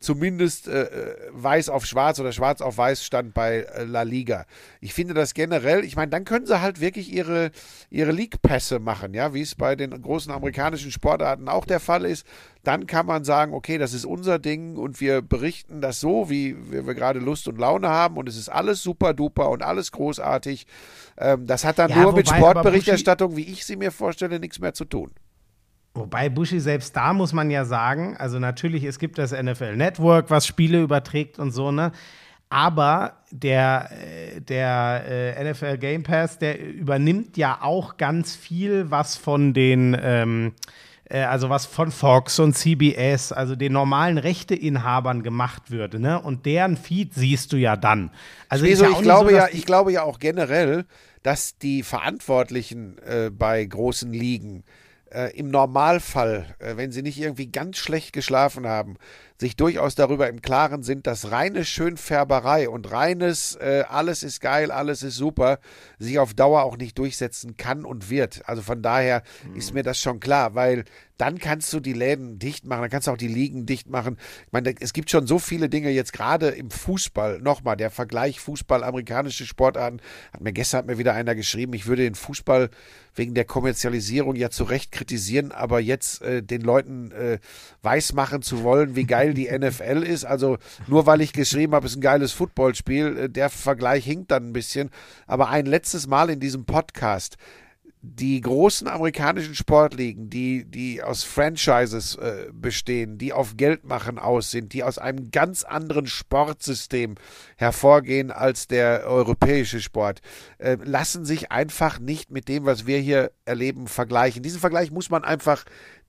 zumindest äh, äh, weiß auf schwarz oder schwarz auf weiß stand bei äh, La Liga. Ich finde das generell, ich meine, dann können sie halt wirklich ihre, ihre League-Pässe machen, ja, wie es bei den großen amerikanischen Sportarten auch der Fall ist. Dann kann man sagen, okay, das ist unser Ding und wir berichten das so, wie wir, wir gerade Lust und Laune haben und es ist alles super duper und alles großartig. Ähm, das hat dann Ja, nur mit wobei aber Sportberichterstattung, wie ich sie mir vorstelle, nichts mehr zu tun. Wobei Buschi selbst da muss man ja sagen, also natürlich, es gibt das NFL Network, was Spiele überträgt und so, ne? Aber der, äh, der äh, NFL Game Pass, der übernimmt ja auch ganz viel, was von den, ähm, äh, also was von Fox und CBS, also den normalen Rechteinhabern gemacht wird, ne? Und deren Feed siehst du ja dann. Also ist Wieso, ja ich, glaube so, ja, ich glaube ja auch generell, dass die Verantwortlichen äh, bei großen Ligen äh, im Normalfall, äh, wenn sie nicht irgendwie ganz schlecht geschlafen haben, sich durchaus darüber im Klaren sind, dass reine Schönfärberei und reines äh, alles ist geil, alles ist super, sich auf Dauer auch nicht durchsetzen kann und wird. Also von daher ist mir das schon klar, weil dann kannst du die Läden dicht machen, dann kannst du auch die Ligen dicht machen. Ich meine, es gibt schon so viele Dinge jetzt gerade im Fußball. Nochmal, der Vergleich Fußball, amerikanische Sportarten. Hat mir gestern hat mir wieder einer geschrieben, ich würde den Fußball wegen der Kommerzialisierung ja zu Recht kritisieren, aber jetzt äh, den Leuten äh, weismachen zu wollen, wie geil die NFL ist. Also nur weil ich geschrieben habe, es ist ein geiles Footballspiel, äh, der Vergleich hinkt dann ein bisschen. Aber ein letztes Mal in diesem Podcast die großen amerikanischen Sportligen, die, die aus Franchises äh, bestehen, die auf Geldmachen aus sind, die aus einem ganz anderen Sportsystem hervorgehen als der europäische Sport, äh, lassen sich einfach nicht mit dem, was wir hier erleben, vergleichen. Diesen Vergleich muss man einfach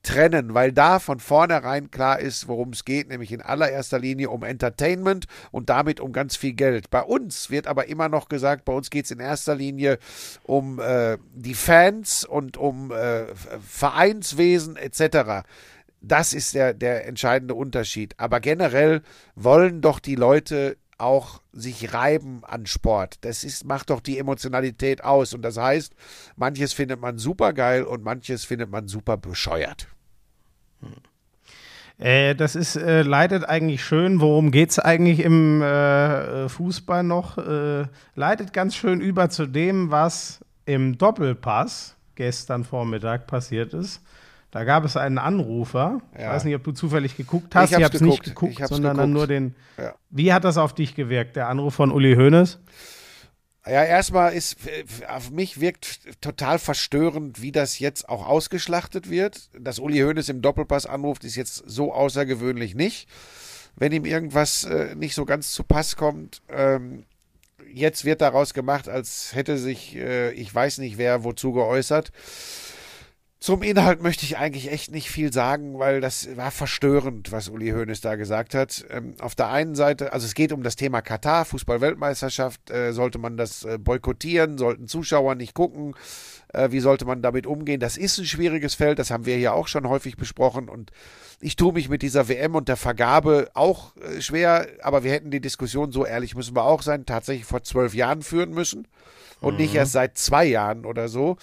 trennen, weil da von vornherein klar ist, worum es geht, nämlich in allererster Linie um Entertainment und damit um ganz viel Geld. Bei uns wird aber immer noch gesagt, bei uns geht es in erster Linie um äh, die Fans und um äh, Vereinswesen etc. Das ist der, der entscheidende Unterschied. Aber generell wollen doch die Leute auch sich reiben an Sport. Das ist, macht doch die Emotionalität aus. Und das heißt, manches findet man super geil und manches findet man super bescheuert. Äh, das ist, äh, leitet eigentlich schön. Worum geht es eigentlich im äh, Fußball noch? Äh, leitet ganz schön über zu dem, was im Doppelpass gestern Vormittag passiert ist. Da gab es einen Anrufer. Ich Ja. weiß nicht, ob du zufällig geguckt hast. Ich hab's hab's nicht geguckt. Ich sondern geguckt. nur den. Ja. Wie hat das auf dich gewirkt, der Anruf von Uli Hoeneß? Ja, erstmal ist, auf mich wirkt total verstörend, wie das jetzt auch ausgeschlachtet wird. Dass Uli Hoeneß im Doppelpass anruft, ist jetzt so außergewöhnlich nicht. Wenn ihm irgendwas äh, nicht so ganz zu Pass kommt, ähm, jetzt wird daraus gemacht, als hätte sich, äh, ich weiß nicht wer, wozu geäußert. Zum Inhalt möchte ich eigentlich echt nicht viel sagen, weil das war verstörend, was Uli Hoeneß da gesagt hat. Ähm, auf der einen Seite, also es geht um das Thema Katar, Fußball-Weltmeisterschaft, äh, sollte man das äh, boykottieren, sollten Zuschauer nicht gucken, äh, wie sollte man damit umgehen? Das ist ein schwieriges Feld, das haben wir hier auch schon häufig besprochen. Und ich tue mich mit dieser WM und der Vergabe auch äh, schwer, aber wir hätten die Diskussion, so ehrlich müssen wir auch sein, tatsächlich vor zwölf Jahren führen müssen. Und nicht erst seit zwei Jahren oder so.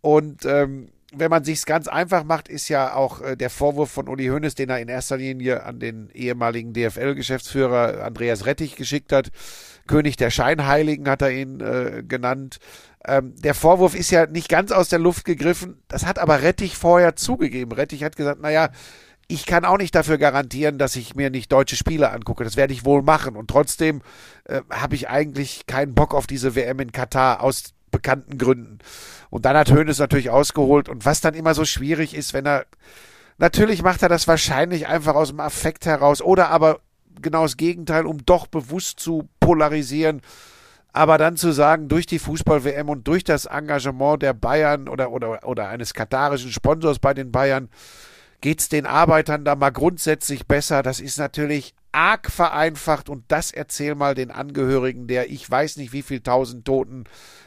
Und ähm, wenn man sich's ganz einfach macht, ist ja auch äh, der Vorwurf von Uli Hoeneß, den er in erster Linie an den ehemaligen DFL-Geschäftsführer Andreas Rettich geschickt hat. König der Scheinheiligen hat er ihn äh, genannt. Ähm, der Vorwurf ist ja nicht ganz aus der Luft gegriffen. Das hat aber Rettich vorher zugegeben. Rettich hat gesagt, naja, ich kann auch nicht dafür garantieren, dass ich mir nicht deutsche Spiele angucke. Das werde ich wohl machen. Und trotzdem äh, habe ich eigentlich keinen Bock auf diese WM in Katar aus bekannten Gründen. Und dann hat Hoeneß natürlich ausgeholt. Und was dann immer so schwierig ist, wenn er, natürlich macht er das wahrscheinlich einfach aus dem Affekt heraus oder aber genau das Gegenteil, um doch bewusst zu polarisieren. Aber dann zu sagen, durch die Fußball-WM und durch das Engagement der Bayern oder, oder, oder eines katarischen Sponsors bei den Bayern, geht's den Arbeitern da mal grundsätzlich besser. Das ist natürlich arg vereinfacht und das erzähl mal den Angehörigen der, ich weiß nicht wie viel tausend toten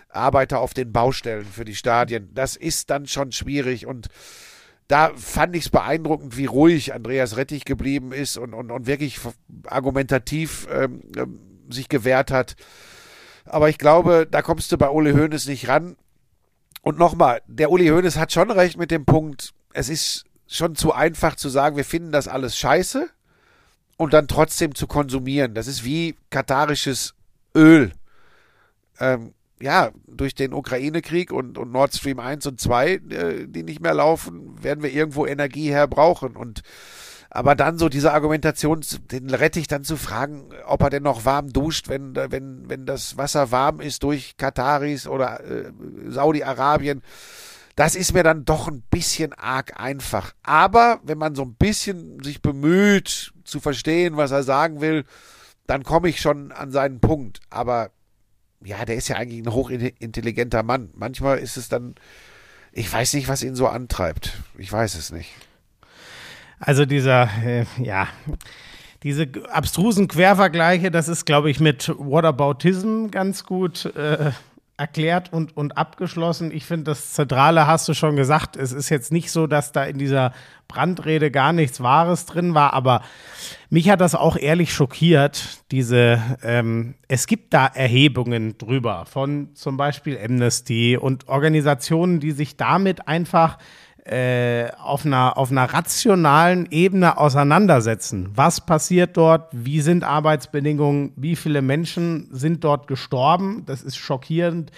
Arbeiter auf den Baustellen für die Stadien. Das ist dann schon schwierig und da fand ich es beeindruckend, wie ruhig Andreas Rettich geblieben ist und, und, und wirklich argumentativ ähm, ähm, sich gewehrt hat. Aber ich glaube, da kommst du bei Uli Hoeneß nicht ran. Und nochmal, der Uli Hoeneß hat schon recht mit dem Punkt, es ist schon zu einfach zu sagen, wir finden das alles scheiße und dann trotzdem zu konsumieren. Das ist wie katarisches Öl. Ähm, ja, durch den Ukraine-Krieg und, und Nord Stream 1 und 2, äh, die nicht mehr laufen, werden wir irgendwo Energie her brauchen. Und aber dann so diese Argumentation, den Rettich dann zu fragen, ob er denn noch warm duscht, wenn, wenn, wenn das Wasser warm ist durch Kataris oder äh, Saudi-Arabien. Das ist mir dann doch ein bisschen arg einfach. Aber wenn man so ein bisschen sich bemüht zu verstehen, was er sagen will, dann komme ich schon an seinen Punkt. Aber ja, der ist ja eigentlich ein hochintelligenter Mann. Manchmal ist es dann, ich weiß nicht, was ihn so antreibt. Ich weiß es nicht. Also dieser, äh, ja, diese abstrusen Quervergleiche, das ist, glaube ich, mit Whataboutism ganz gut äh, erklärt und, und abgeschlossen. Ich finde, das Zentrale hast du schon gesagt. Es ist jetzt nicht so, dass da in dieser Brandrede gar nichts Wahres drin war, aber mich hat das auch ehrlich schockiert, diese, ähm, es gibt da Erhebungen drüber von zum Beispiel Amnesty und Organisationen, die sich damit einfach äh, auf, einer, auf einer rationalen Ebene auseinandersetzen. Was passiert dort? Wie sind Arbeitsbedingungen? Wie viele Menschen sind dort gestorben? Das ist schockierend,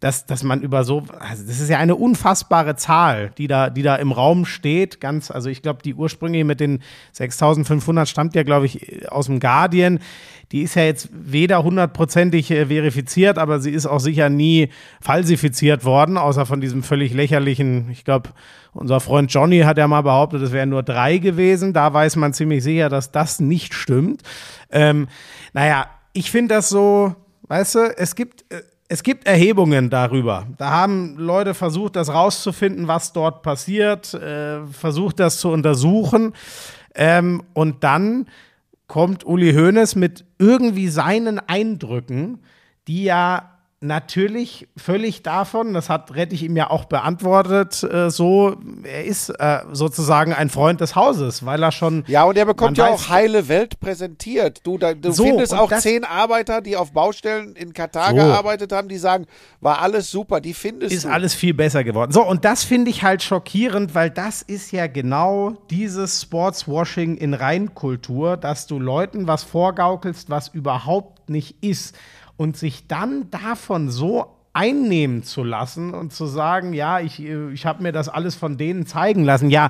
dass, dass man über so, also das ist ja eine unfassbare Zahl, die da, die da im Raum steht. Ganz, also ich glaube, die ursprüngliche mit den 6500 stammt ja, glaube ich, aus dem Guardian. Die ist ja jetzt weder hundertprozentig äh, verifiziert, aber sie ist auch sicher nie falsifiziert worden, außer von diesem völlig lächerlichen, ich glaube, unser Freund Johnny hat ja mal behauptet, es wären nur drei gewesen. Da weiß man ziemlich sicher, dass das nicht stimmt. Ähm, naja, ich finde das so, weißt du, es gibt, äh, es gibt Erhebungen darüber. Da haben Leute versucht, das rauszufinden, was dort passiert, äh, versucht das zu untersuchen. Ähm, und dann kommt Uli Hoeneß mit irgendwie seinen Eindrücken, die ja natürlich völlig davon, das hat Rettich ihm ja auch beantwortet, äh, so, er ist äh, sozusagen ein Freund des Hauses, weil er schon. Ja, und er bekommt ja weiß- auch heile Welt präsentiert. Du, da, du So, findest auch zehn Arbeiter, die auf Baustellen in Katar So. gearbeitet haben, die sagen, war alles super, die findest ist du. alles viel besser geworden. So, und das finde ich halt schockierend, weil das ist ja genau dieses Sportswashing in Reinkultur, dass du Leuten was vorgaukelst, was überhaupt nicht ist. Und sich dann davon so einnehmen zu lassen und zu sagen, ja, ich, äh, ich habe mir das alles von denen zeigen lassen. Ja,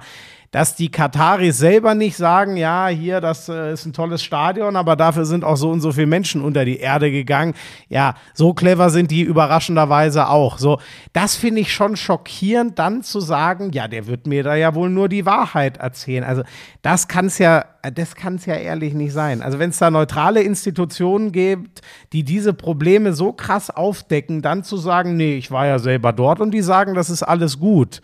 dass die Kataris selber nicht sagen, ja, hier, das äh, ist ein tolles Stadion, aber dafür sind auch so und so viele Menschen unter die Erde gegangen. Ja, so clever sind die überraschenderweise auch. So, das finde ich schon schockierend, dann zu sagen, ja, der wird mir da ja wohl nur die Wahrheit erzählen. Also, das kann es ja, das kann es ja ehrlich nicht sein. Also, wenn es da neutrale Institutionen gibt, die diese Probleme so krass aufdecken, dann zu sagen, nee, ich war ja selber dort und die sagen, das ist alles gut.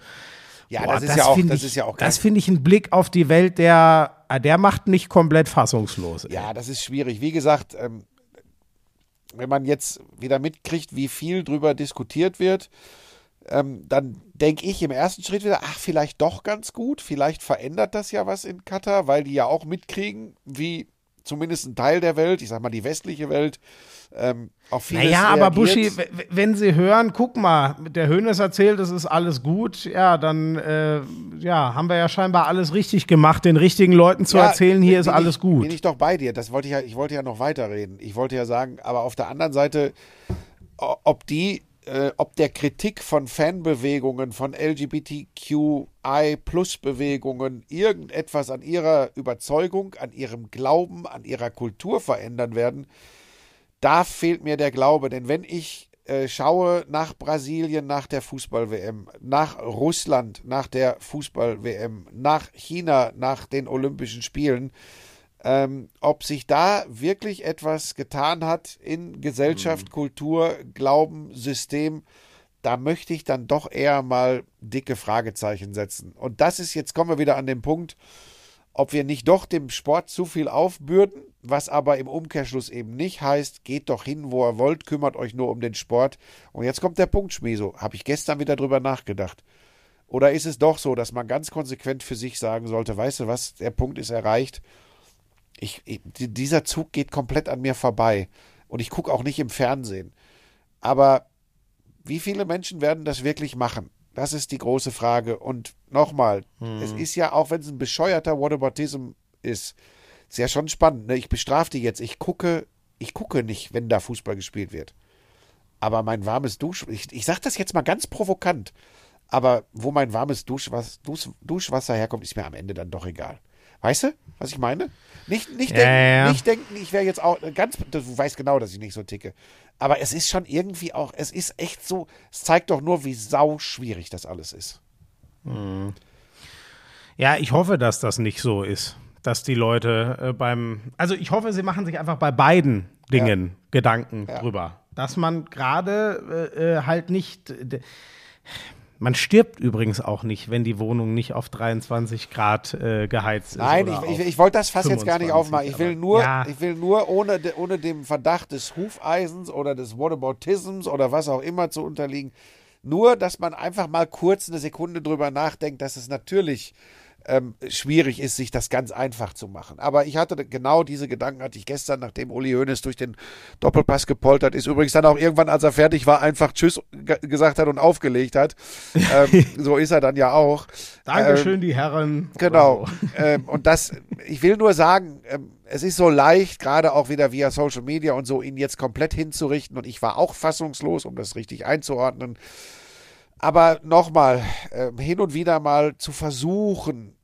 Ja, Boah, das ist ja auch, das ich, ist ja auch Das finde ich ein Blick auf die Welt, der, äh, der macht mich komplett fassungslos. ey. Ja, das ist schwierig. Wie gesagt, ähm, wenn man jetzt wieder mitkriegt, wie viel drüber diskutiert wird, ähm, dann denke ich im ersten Schritt wieder, ach, vielleicht doch ganz gut. Vielleicht verändert das ja was in Katar, weil die ja auch mitkriegen, wie zumindest ein Teil der Welt, ich sag mal die westliche Welt, ähm, auf vieles Naja, aber. Buschi, wenn Sie hören, guck mal, der Hönes erzählt, es ist alles gut, ja, dann äh, ja, haben wir ja scheinbar alles richtig gemacht, den richtigen Leuten zu Ja, erzählen, hier ist bin alles ich, gut. Bin ich doch bei dir. Das wollte ich ja, ich wollte ja noch weiterreden. Ich wollte ja sagen, aber auf der anderen Seite, ob die, äh, ob der Kritik von Fanbewegungen, von LGBTQI-Plus-Bewegungen irgendetwas an ihrer Überzeugung, an ihrem Glauben, an ihrer Kultur verändern werden, da fehlt mir der Glaube. Denn wenn ich äh, schaue nach Brasilien nach der Fußball-WM, nach Russland nach der Fußball-WM, nach China nach den Olympischen Spielen, ähm, ob sich da wirklich etwas getan hat in Gesellschaft, Kultur, Glauben, System, da möchte ich dann doch eher mal dicke Fragezeichen setzen. Und das ist, jetzt kommen wir wieder an den Punkt, ob wir nicht doch dem Sport zu viel aufbürden, was aber im Umkehrschluss eben nicht heißt, geht doch hin, wo ihr wollt, kümmert euch nur um den Sport. Und jetzt kommt der Punkt, Schmieso, habe ich gestern wieder drüber nachgedacht. Oder ist es doch so, dass man ganz konsequent für sich sagen sollte, weißt du was, der Punkt ist erreicht, ich, ich, die- dieser Zug geht komplett an mir vorbei und ich gucke auch nicht im Fernsehen. Aber wie viele Menschen werden das wirklich machen? Das ist die große Frage. Und nochmal, es ist ja, auch wenn es ein bescheuerter Whataboutism ist, ist ja schon spannend. Ne? Ich bestrafe die jetzt. Ich gucke, ich gucke nicht, wenn da Fußball gespielt wird. Aber mein warmes Dusch, ich, ich sage das jetzt mal ganz provokant, aber wo mein warmes Duschwas, Dusch, Duschwasser herkommt, ist mir am Ende dann doch egal. Weißt du, was ich meine? Nicht, nicht, Ja, denken, ja. nicht denken, ich wäre jetzt auch ganz, du weißt genau, dass ich nicht so ticke. Aber es ist schon irgendwie auch, es ist echt so, es zeigt doch nur, wie sau schwierig das alles ist. Ja, ich hoffe, dass das nicht so ist, dass die Leute äh, beim, also ich hoffe, sie machen sich einfach bei beiden Dingen Gedanken Ja. drüber, dass man gerade äh, äh, halt nicht, äh, man stirbt übrigens auch nicht, wenn die Wohnung nicht auf 23 Grad äh, geheizt ist. Nein, ich, ich, ich wollte das Fass jetzt gar nicht 25, aufmachen. Ich will nur, Ja. ich will nur ohne, ohne dem Verdacht des Hufeisens oder des Whataboutisms oder was auch immer zu unterliegen, nur, dass man einfach mal kurz eine Sekunde drüber nachdenkt, dass es natürlich ähm, schwierig ist, sich das ganz einfach zu machen. Aber ich hatte genau diese Gedanken, hatte ich gestern, nachdem Uli Hoeneß durch den Doppelpass gepoltert ist. Übrigens dann auch irgendwann, als er fertig war, einfach Tschüss ge gesagt hat und aufgelegt hat. ähm, so ist er dann ja auch. Dankeschön, Ähm, die Herren. Genau. Ähm, und das, ich will nur sagen, ähm, es ist so leicht, gerade auch wieder via Social Media und so, ihn jetzt komplett hinzurichten. Und ich war auch fassungslos, um das richtig einzuordnen. Aber nochmal, ähm, hin und wieder mal zu versuchen,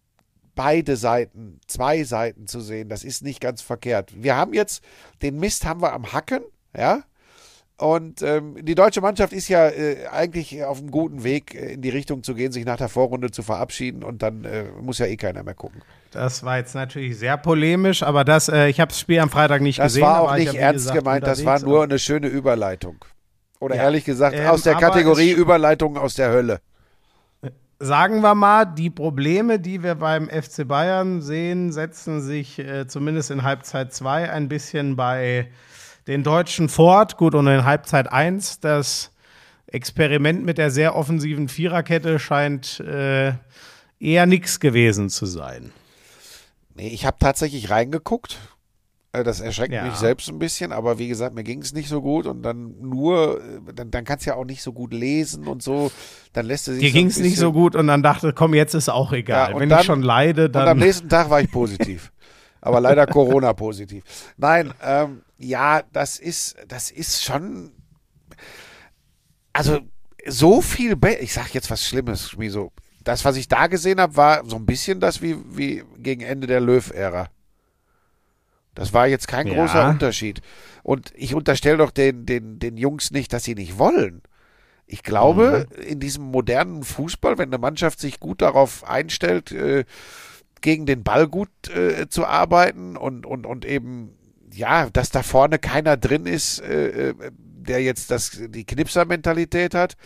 beide Seiten, zwei Seiten zu sehen, das ist nicht ganz verkehrt. Wir haben jetzt, den Mist haben wir am Hacken, ja. Und ähm, die deutsche Mannschaft ist ja äh, eigentlich auf einem guten Weg, äh, in die Richtung zu gehen, sich nach der Vorrunde zu verabschieden und dann äh, muss ja eh keiner mehr gucken. Das war jetzt natürlich sehr polemisch, aber das, äh, ich habe das Spiel am Freitag nicht Das gesehen. war da auch ich nicht ernst gesagt, gemeint, das war nur eine schöne Überleitung. Oder Ja. ehrlich gesagt, Ähm, aus der Kategorie es- Überleitung aus der Hölle. Sagen wir mal, die Probleme, die wir beim FC Bayern sehen, setzen sich äh, zumindest in Halbzeit 2 ein bisschen bei den Deutschen fort. Gut, und in Halbzeit 1, das Experiment mit der sehr offensiven Viererkette scheint äh, eher nichts gewesen zu sein. Nee, ich habe tatsächlich reingeguckt. Äh, Das erschreckt Ja. mich selbst ein bisschen, aber wie gesagt, mir ging es nicht so gut und dann nur, äh, dann, dann kannst du ja auch nicht so gut lesen und so. Dann lässt du sich Dir so ging es nicht so gut und dann dachte, komm, jetzt ist auch egal. Ja, und Wenn dann- ich schon leide, Und am dann. nächsten Tag war ich positiv. Aber leider Corona-positiv. Nein, ähm, ja, das ist, das ist schon. Also, so viel. Be ich sag jetzt was Schlimmes, Schmiso. Das, was ich da gesehen habe, war so ein bisschen das wie, wie gegen Ende der Löw-Ära. Das war jetzt kein Ja. großer Unterschied. Und ich unterstelle doch den, den, den Jungs nicht, dass sie nicht wollen. Ich glaube, Mhm. in diesem modernen Fußball, wenn eine Mannschaft sich gut darauf einstellt, äh, gegen den Ball gut äh, zu arbeiten und, und, und eben, ja, dass da vorne keiner drin ist, äh, äh, der jetzt das, die Knipser-Mentalität hat.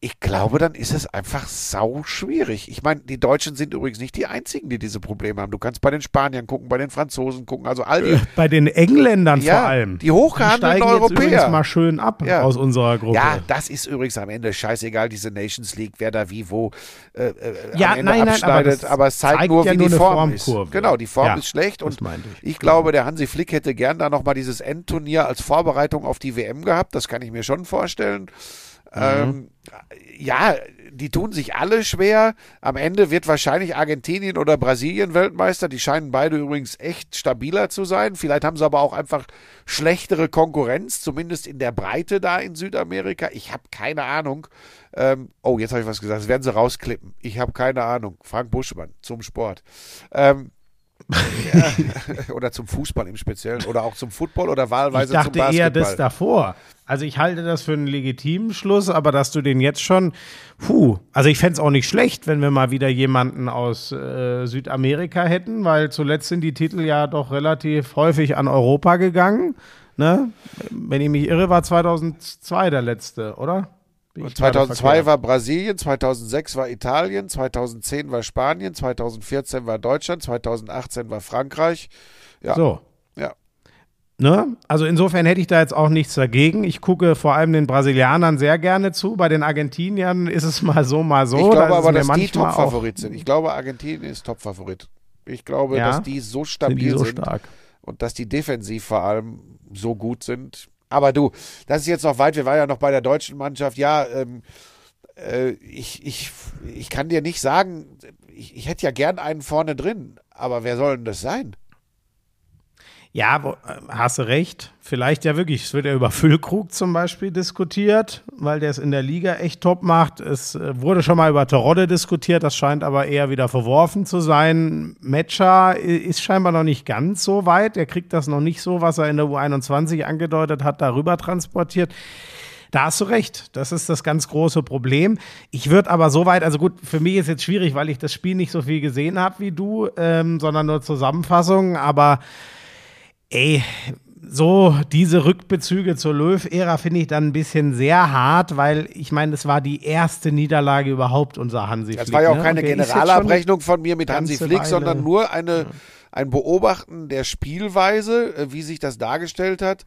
Ich glaube, dann ist es einfach sau schwierig. Ich meine, die Deutschen sind übrigens nicht die einzigen, die diese Probleme haben. Du kannst bei den Spaniern gucken, bei den Franzosen gucken, also all die, Bei den Engländern Ja, vor allem. die hochgehandelten steigen jetzt Europäer. übrigens mal schön ab Ja. aus unserer Gruppe. Ja, das ist übrigens am Ende scheißegal, diese Nations League, wer da wie wo äh, äh, Ja, am Ende nein, nein, aber abschneidet, aber, es zeigt, zeigt nur, wie nur die Form ist. Formkurve. Genau, die Form Ja, ist schlecht und ich. ich glaube, der Hansi Flick hätte gern da nochmal dieses Endturnier als Vorbereitung auf die WM gehabt, das kann ich mir schon vorstellen. Mhm. Ähm, ja, die tun sich alle schwer. Am Ende wird wahrscheinlich Argentinien oder Brasilien Weltmeister. Die scheinen beide übrigens echt stabiler zu sein. Vielleicht haben sie aber auch einfach schlechtere Konkurrenz, zumindest in der Breite da in Südamerika. Ich habe keine Ahnung. Ähm, oh, jetzt habe ich was gesagt. Das werden sie rausklippen. Ich habe keine Ahnung. Frank Buschmann zum Sport. Ähm, ja, oder zum Fußball im Speziellen. Oder auch zum Football oder Ich wahlweise zum dachte Basketball. eher das davor. Also ich halte das für einen legitimen Schluss, aber dass du den jetzt schon, puh, also ich fände es auch nicht schlecht, wenn wir mal wieder jemanden aus äh, Südamerika hätten, weil zuletzt sind die Titel ja doch relativ häufig an Europa gegangen. Ne? Wenn ich mich irre, war 2002 der letzte, oder? Bin ich gerade 2002 verkehrt? war Brasilien, 2006 war Italien, 2010 war Spanien, 2014 war Deutschland, 2018 war Frankreich. Ja, So. ja. Ne? Also insofern hätte ich da jetzt auch nichts dagegen. Ich gucke vor allem den Brasilianern sehr gerne zu. Bei den Argentiniern ist es mal so, mal so. ich Da glaube es aber, dass die Topfavorit sind. Ich glaube, Argentinien ist Topfavorit. Ich glaube, Ja? dass die so Sind stabil die so sind stark? und dass die defensiv vor allem so gut sind. Aber du, das ist jetzt noch weit. Wir waren ja noch bei der deutschen Mannschaft. Ja, ähm, äh, ich, ich, ich kann dir nicht sagen, ich, ich hätte ja gern einen vorne drin, aber wer soll denn das sein? Ja, wo, äh, hast du recht. Vielleicht ja wirklich. Es wird ja über Füllkrug zum Beispiel diskutiert, weil der es in der Liga echt top macht. Es äh, wurde schon mal über Terodde diskutiert, das scheint aber eher wieder verworfen zu sein. Metscher i- ist scheinbar noch nicht ganz so weit. Er kriegt das noch nicht so, was er in der U21 angedeutet hat, darüber transportiert. Da hast du recht. Das ist das ganz große Problem. Ich würde aber so weit, also gut, für mich ist jetzt schwierig, weil ich das Spiel nicht so viel gesehen habe wie du, ähm, sondern nur Zusammenfassungen. Aber ey, so diese Rückbezüge zur Löw-Ära finde ich dann ein bisschen sehr hart, weil ich meine, es war die erste Niederlage überhaupt unser Hansi Flick. Das war ja auch ne? keine jetzt Generalabrechnung von mir mit Hansi Flick, Weile- sondern nur eine, ein Beobachten der Spielweise, äh, wie sich das dargestellt hat.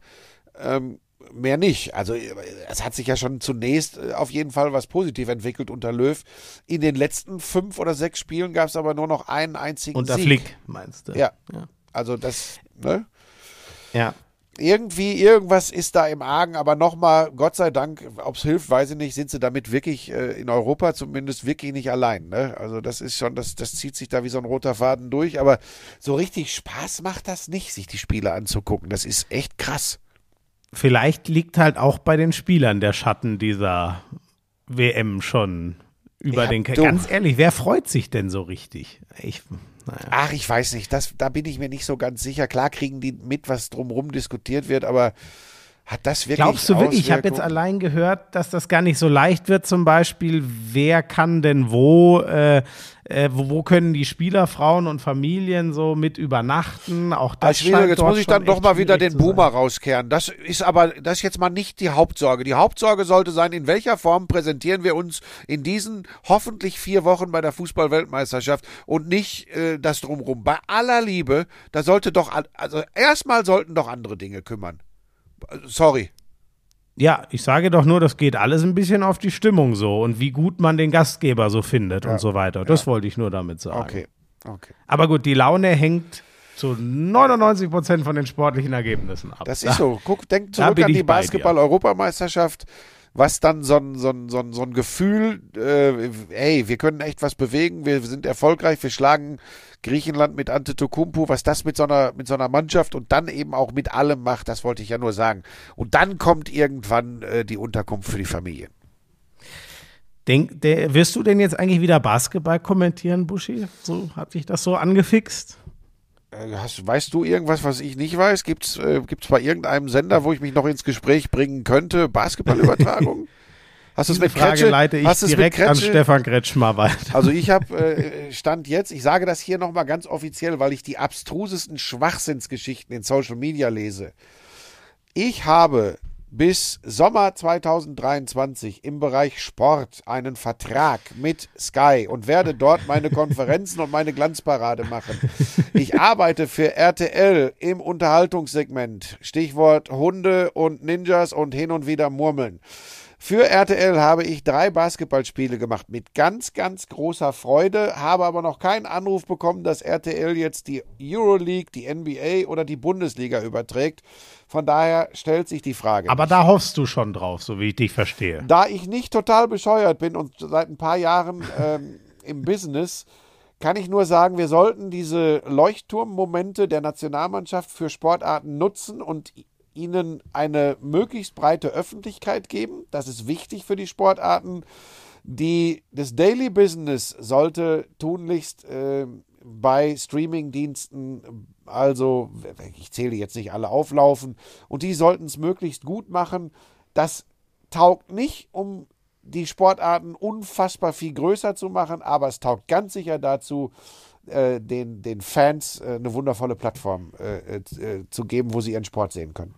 Ähm, mehr nicht. Also äh, es hat sich ja schon zunächst äh, auf jeden Fall was positiv entwickelt unter Löw. In den letzten fünf oder sechs Spielen gab es aber nur noch einen einzigen Unter Sieg. Flick, meinst du? Ja. Ja. Also das, ne? Ja. irgendwie, irgendwas ist da im Argen, aber nochmal, Gott sei Dank, ob es hilft, weiß ich nicht, sind sie damit wirklich äh, in Europa zumindest wirklich nicht allein. Ne? Also das ist schon, das, das zieht sich da wie so ein roter Faden durch, aber so richtig Spaß macht das nicht, sich die Spiele anzugucken. Das ist echt krass. Vielleicht liegt halt auch bei den Spielern der Schatten dieser WM schon über Ja, den. du. Ganz ehrlich, wer freut sich denn so richtig? Ich, naja. Ach, ich weiß nicht, das, da bin ich mir nicht so ganz sicher. Klar kriegen die mit, was drumherum diskutiert wird, aber Hat das wirklich Glaubst du wirklich, ich habe jetzt allein gehört, dass das gar nicht so leicht wird, zum Beispiel, wer kann denn wo, äh, äh, wo, wo können die Spieler, Frauen und Familien so mit übernachten? Auch das schwierig, scheint jetzt muss ich dann doch mal wieder den Boomer rauskehren. Das ist aber, das ist jetzt mal nicht die Hauptsorge. Die Hauptsorge sollte sein, in welcher Form präsentieren wir uns in diesen hoffentlich vier Wochen bei der Fußball-Weltmeisterschaft und nicht äh, das drumrum. Bei aller Liebe, da sollte doch, also erstmal sollten doch andere Dinge kümmern. Sorry. Ja, ich sage doch nur, das geht alles ein bisschen auf die Stimmung so und wie gut man den Gastgeber so findet und so weiter. Das wollte ich nur damit sagen. Okay. Okay. Aber gut, die Laune hängt zu 99 Prozent von den sportlichen Ergebnissen ab. Das ist so. Guck, denk zurück an die. Basketball-Europameisterschaft, was dann so ein, so ein, so ein, so ein Gefühl, äh, hey, wir können echt was bewegen, wir sind erfolgreich, wir schlagen Griechenland mit Antetokounmpo, was das mit so einer, mit so einer Mannschaft und dann eben auch mit allem macht, das wollte ich ja nur sagen. Und dann kommt irgendwann äh, die Unterkunft für die Familie. Denk, der, wirst du denn jetzt eigentlich wieder Basketball kommentieren, Buschi? So hat dich das so angefixt? Äh, Hast, weißt du irgendwas, was ich nicht weiß? Gibt's äh, gibt's bei irgendeinem Sender, wo ich mich noch ins Gespräch bringen könnte? Basketballübertragung? Hast du es mit Frage Kretsche? leite ich Hast du es mit direkt an? Stefan Kretschmer weiter. Also ich habe äh, Stand jetzt, ich sage das hier nochmal ganz offiziell, weil ich die abstrusesten Schwachsinnsgeschichten in Social Media lese. Ich habe bis Sommer 2023 im Bereich Sport einen Vertrag mit Sky und werde dort meine Konferenzen und meine Glanzparade machen. Ich arbeite für RTL im Unterhaltungssegment. Stichwort Hunde und Ninjas und hin und wieder Murmeln. Für RTL habe ich drei Basketballspiele gemacht mit ganz, ganz großer Freude, habe aber noch keinen Anruf bekommen, dass RTL jetzt die Euroleague, die NBA oder die Bundesliga überträgt. Von daher stellt sich die Frage. Aber da hoffst du schon drauf, so wie ich dich verstehe. Da ich nicht total bescheuert bin und seit ein paar Jahren ähm, im Business, kann ich nur sagen, wir sollten diese Leuchtturmmomente der Nationalmannschaft für Sportarten nutzen und ihnen eine möglichst breite Öffentlichkeit geben. Das ist wichtig für die Sportarten. Die, das Daily Business sollte tunlichst äh, bei Streamingdiensten, also ich zähle jetzt nicht alle auflaufen, und die sollten es möglichst gut machen. Das taugt nicht, um die Sportarten unfassbar viel größer zu machen, aber es taugt ganz sicher dazu, äh, den, den Fans äh, eine wundervolle Plattform äh, äh, zu geben, wo sie ihren Sport sehen können.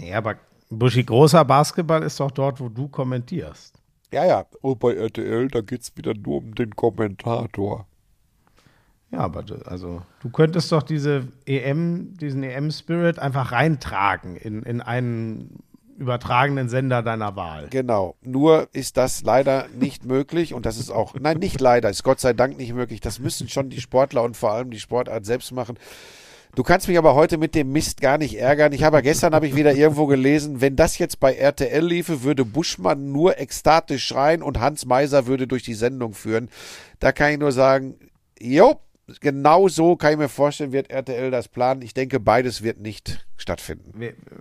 Nee, aber Buschi, großer Basketball ist doch dort, wo du kommentierst. Ja, ja. Und bei RTL, da geht es wieder nur um den Kommentator. Ja, aber du- also du könntest doch diese EM, diesen EM-Spirit einfach reintragen in, in einen übertragenen Sender deiner Wahl. Genau. Nur ist das leider nicht möglich und das ist auch, nein, nicht leider, ist Gott sei Dank nicht möglich. Das müssen schon die Sportler und vor allem die Sportart selbst machen. Du kannst mich aber heute mit dem Mist gar nicht ärgern. Ich habe gestern habe ich wieder irgendwo gelesen, wenn das jetzt bei RTL liefe, würde Buschmann nur ekstatisch schreien und Hans Meiser würde durch die Sendung führen. Da kann ich nur sagen, jo, genau so kann ich mir vorstellen, wird RTL das planen. Ich denke, beides wird nicht stattfinden.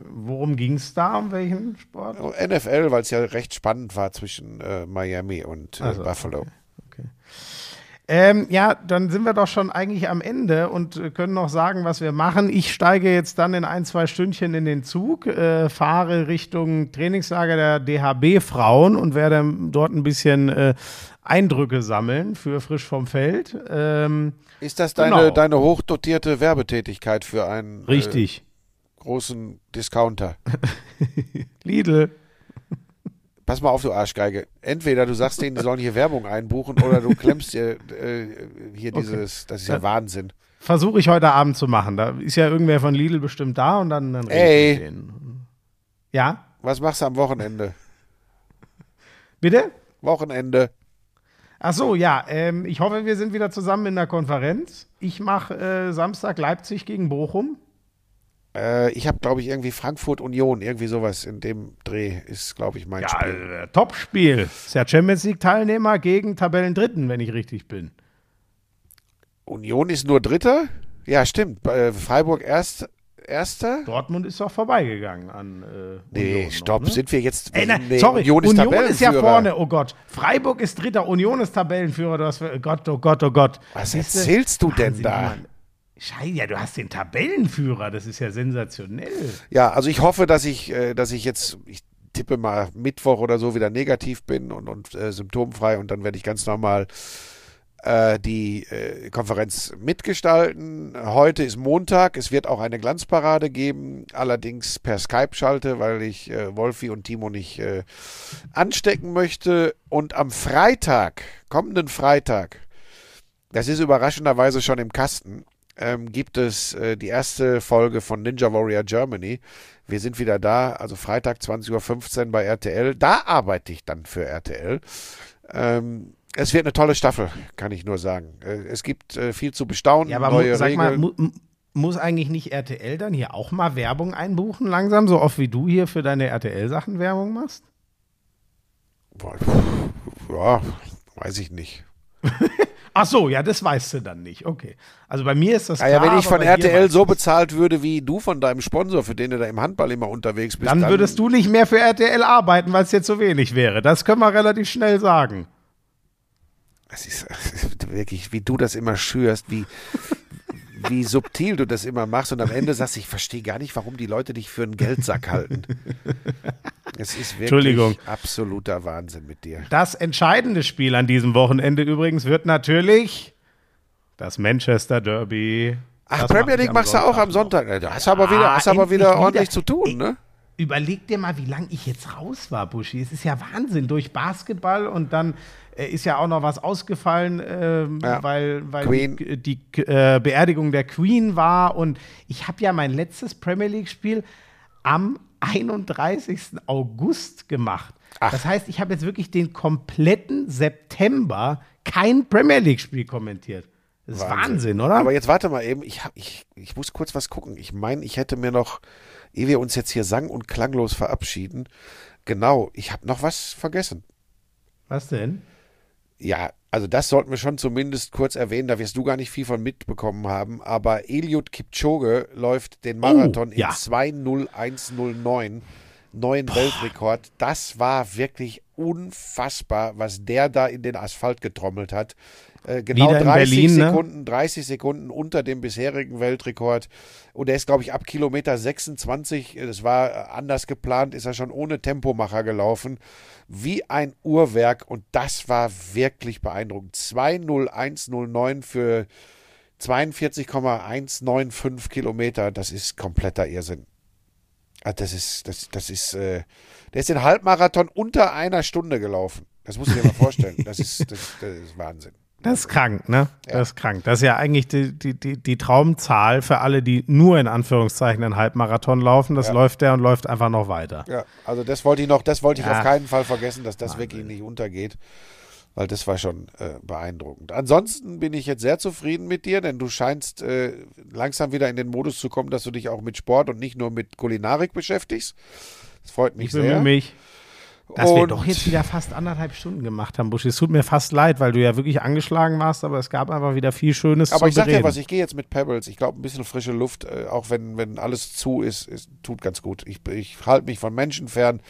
Worum ging es da? Um welchen Sport? NFL, weil es ja recht spannend war zwischen äh, Miami und äh, Also, Buffalo. Ähm, ja, dann sind wir doch schon eigentlich am Ende und äh, können noch sagen, was wir machen. Ich steige jetzt dann in ein, zwei Stündchen in den Zug, äh, fahre Richtung Trainingslager der DHB-Frauen und werde dort ein bisschen äh, Eindrücke sammeln für frisch vom Feld. Ähm, Ist das deine, Genau. deine hochdotierte Werbetätigkeit für einen richtig. Äh, großen Discounter? Lidl. Pass mal auf, du Arschgeige. Entweder du sagst denen, die sollen hier Werbung einbuchen oder du klemmst dir äh, hier dieses, das ist ja Ja. Wahnsinn. Versuche ich heute Abend zu machen. Da ist ja irgendwer von Lidl bestimmt da und dann, dann rede Ey. ich mit denen. Ja, Was machst du am Wochenende? bitte? Wochenende. Ach so, ja. Ähm, ich hoffe, wir sind wieder zusammen in der Konferenz. Ich mache äh, Samstag Leipzig gegen Bochum. Äh, ich habe, glaube ich, irgendwie Frankfurt Union, irgendwie sowas in dem Dreh ist, glaube ich, mein Ja, Spiel. äh, Topspiel. Ist ja Champions League-Teilnehmer gegen Tabellendritten, wenn ich richtig bin. Union ist nur Dritter? Ja, stimmt. Äh, Freiburg erst, Erster? Dortmund ist doch vorbeigegangen an. Äh, Nee, Union stopp, noch, ne? sind wir jetzt. Ey, nein, nee, sorry, Union ist, ja Tabellenführer. vorne, oh Gott. Freiburg ist Dritter, Union ist Tabellenführer. Du hast, oh Gott, oh Gott, oh Gott. Was Siehste? erzählst du denn Wahnsinn, da? Mann. Scheiße, ja, du hast den Tabellenführer, das ist ja sensationell. Ja, also ich hoffe, dass ich, äh, dass ich jetzt, ich tippe mal Mittwoch oder so wieder negativ bin und, und äh, symptomfrei und dann werde ich ganz normal äh, die äh, Konferenz mitgestalten. Heute ist Montag, es wird auch eine Glanzparade geben, allerdings per Skype-Schalte, weil ich äh, Wolfi und Timo nicht äh, anstecken möchte. Und am Freitag, kommenden Freitag, das ist überraschenderweise schon im Kasten, ähm, gibt es äh, die erste Folge von Ninja Warrior Germany. Wir sind wieder da, also Freitag 20.15 Uhr bei RTL. Da arbeite ich dann für RTL. Ähm, es wird eine tolle Staffel, kann ich nur sagen. Äh, es gibt äh, viel zu bestaunen, Ja, aber neue sag mal, Regeln. mu- muss eigentlich nicht RTL dann hier auch mal Werbung einbuchen langsam, so oft wie du hier für deine RTL-Sachen Werbung machst? Ja, weiß ich nicht. Ach so, ja, das weißt du dann nicht. Okay. Also bei mir ist das Naja, klar, wenn ich von dir RTL so bezahlt würde wie du von deinem Sponsor, für den du da im Handball immer unterwegs bist, dann würdest du nicht mehr für RTL arbeiten, weil es jetzt so wenig wäre. Das können wir relativ schnell sagen. Es ist wirklich, wie du das immer schürst, wie, wie subtil du das immer machst und am Ende sagst, ich verstehe gar nicht, warum die Leute dich für einen Geldsack halten. Es ist wirklich absoluter Wahnsinn mit dir. Das entscheidende Spiel an diesem Wochenende übrigens wird natürlich das Manchester Derby. Ach, Das Premier League machst du auch am Sonntag Sonntag. Da hast du aber Ah, wieder, hast aber wieder wieder. ordentlich zu tun, ne? Überleg dir mal, wie lange ich jetzt raus war, Buschi. Es ist ja Wahnsinn. Durch Basketball und dann ist ja auch noch was ausgefallen, ähm, Ja. weil, weil Queen. die, die äh, Beerdigung der Queen war. Und ich habe ja mein letztes Premier League-Spiel am 31. August gemacht. Ach. Das heißt, ich habe jetzt wirklich den kompletten September kein Premier League-Spiel kommentiert. Das ist Wahnsinn, oder? Aber jetzt warte mal eben, ich, hab, ich, ich muss kurz was gucken. Ich meine, ich hätte mir noch, ehe wir uns jetzt hier sang- und klanglos verabschieden, genau, ich habe noch was vergessen. was denn? Ja, also das sollten wir schon zumindest kurz erwähnen, da wirst du gar nicht viel von mitbekommen haben, aber Eliud Kipchoge läuft den Marathon Oh, ja. in 20109, neuen Weltrekord. Das war wirklich unfassbar, was der da in den Asphalt getrommelt hat. Äh, genau Wieder in 30 Berlin, ne? Sekunden, 30 Sekunden unter dem bisherigen Weltrekord. Und er ist, glaube ich, ab Kilometer 26, äh, das war äh, anders geplant, ist er schon ohne Tempomacher gelaufen. Wie ein Uhrwerk. Und das war wirklich beeindruckend. 20109 für 42,195 Kilometer. Das ist kompletter Irrsinn. Ah, Das ist, das, das ist, äh, der ist den Halbmarathon unter einer Stunde gelaufen. Das muss ich dir mal vorstellen. Das ist, das, das ist Wahnsinn. Das ist krank, ne? Das ist krank. Das ist ja eigentlich die, die, die, die Traumzahl für alle, die nur in Anführungszeichen einen Halbmarathon laufen. Das läuft der und läuft einfach noch weiter. Ja, also das wollte ich noch, das wollte ich Ja. auf keinen Fall vergessen, dass das wirklich nicht untergeht, weil das war schon äh, beeindruckend. Ansonsten bin ich jetzt sehr zufrieden mit dir, denn du scheinst äh, langsam wieder in den Modus zu kommen, dass du dich auch mit Sport und nicht nur mit Kulinarik beschäftigst. Das freut mich Ich sehr. mich. Dass wir doch jetzt wieder fast anderthalb Stunden gemacht haben, Buschi. Es tut mir fast leid, weil du ja wirklich angeschlagen warst, aber es gab einfach wieder viel Schönes Aber zu ich sag dir was, ich gehe jetzt mit Pebbles. Ich glaube, ein bisschen frische Luft, äh, auch wenn, wenn alles zu ist, ist tut ganz gut. Ich, ich halte mich von Menschen fern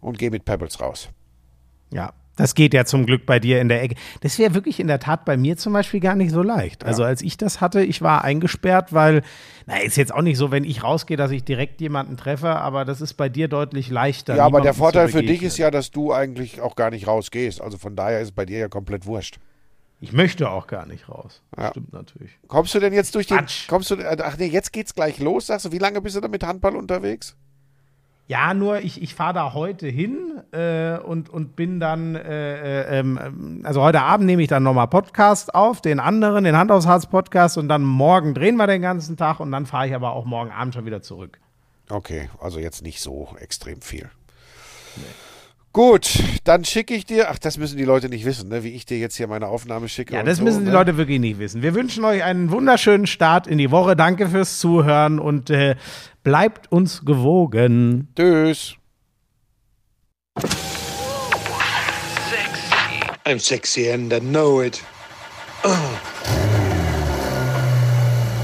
und gehe mit Pebbles raus. Ja, das geht ja zum Glück bei dir in der Ecke. Das wäre wirklich in der Tat bei mir zum Beispiel gar nicht so leicht. Also als ich das hatte, ich war eingesperrt, weil, na, ist jetzt auch nicht so, wenn ich rausgehe, dass ich direkt jemanden treffe, aber das ist bei dir deutlich leichter. Ja, aber der Vorteil für dich ist ja, dass du eigentlich auch gar nicht rausgehst. Also von daher ist es bei dir ja komplett wurscht. Ich möchte auch gar nicht raus. Ja. Stimmt natürlich. Kommst du denn jetzt durch den. Quatsch. Kommst du. Ach nee, jetzt geht's gleich los, sagst du. Wie lange bist du da mit Handball unterwegs? Ja, nur ich, ich fahre da heute hin äh, und, und bin dann, äh, äh, ähm, also heute Abend nehme ich dann nochmal Podcast auf, den anderen, den Hand aufs Harz Podcast und dann morgen drehen wir den ganzen Tag und dann fahre ich aber auch morgen Abend schon wieder zurück. Okay, also jetzt nicht so extrem viel. Gut, dann schicke ich dir. Ach, das müssen die Leute nicht wissen, ne? wie ich dir jetzt hier meine Aufnahme schicke. Ja, das so, müssen die ne? Leute wirklich nicht wissen. Wir wünschen euch einen wunderschönen Start in die Woche. Danke fürs Zuhören und äh, bleibt uns gewogen. Tschüss. I'm sexy and I know it.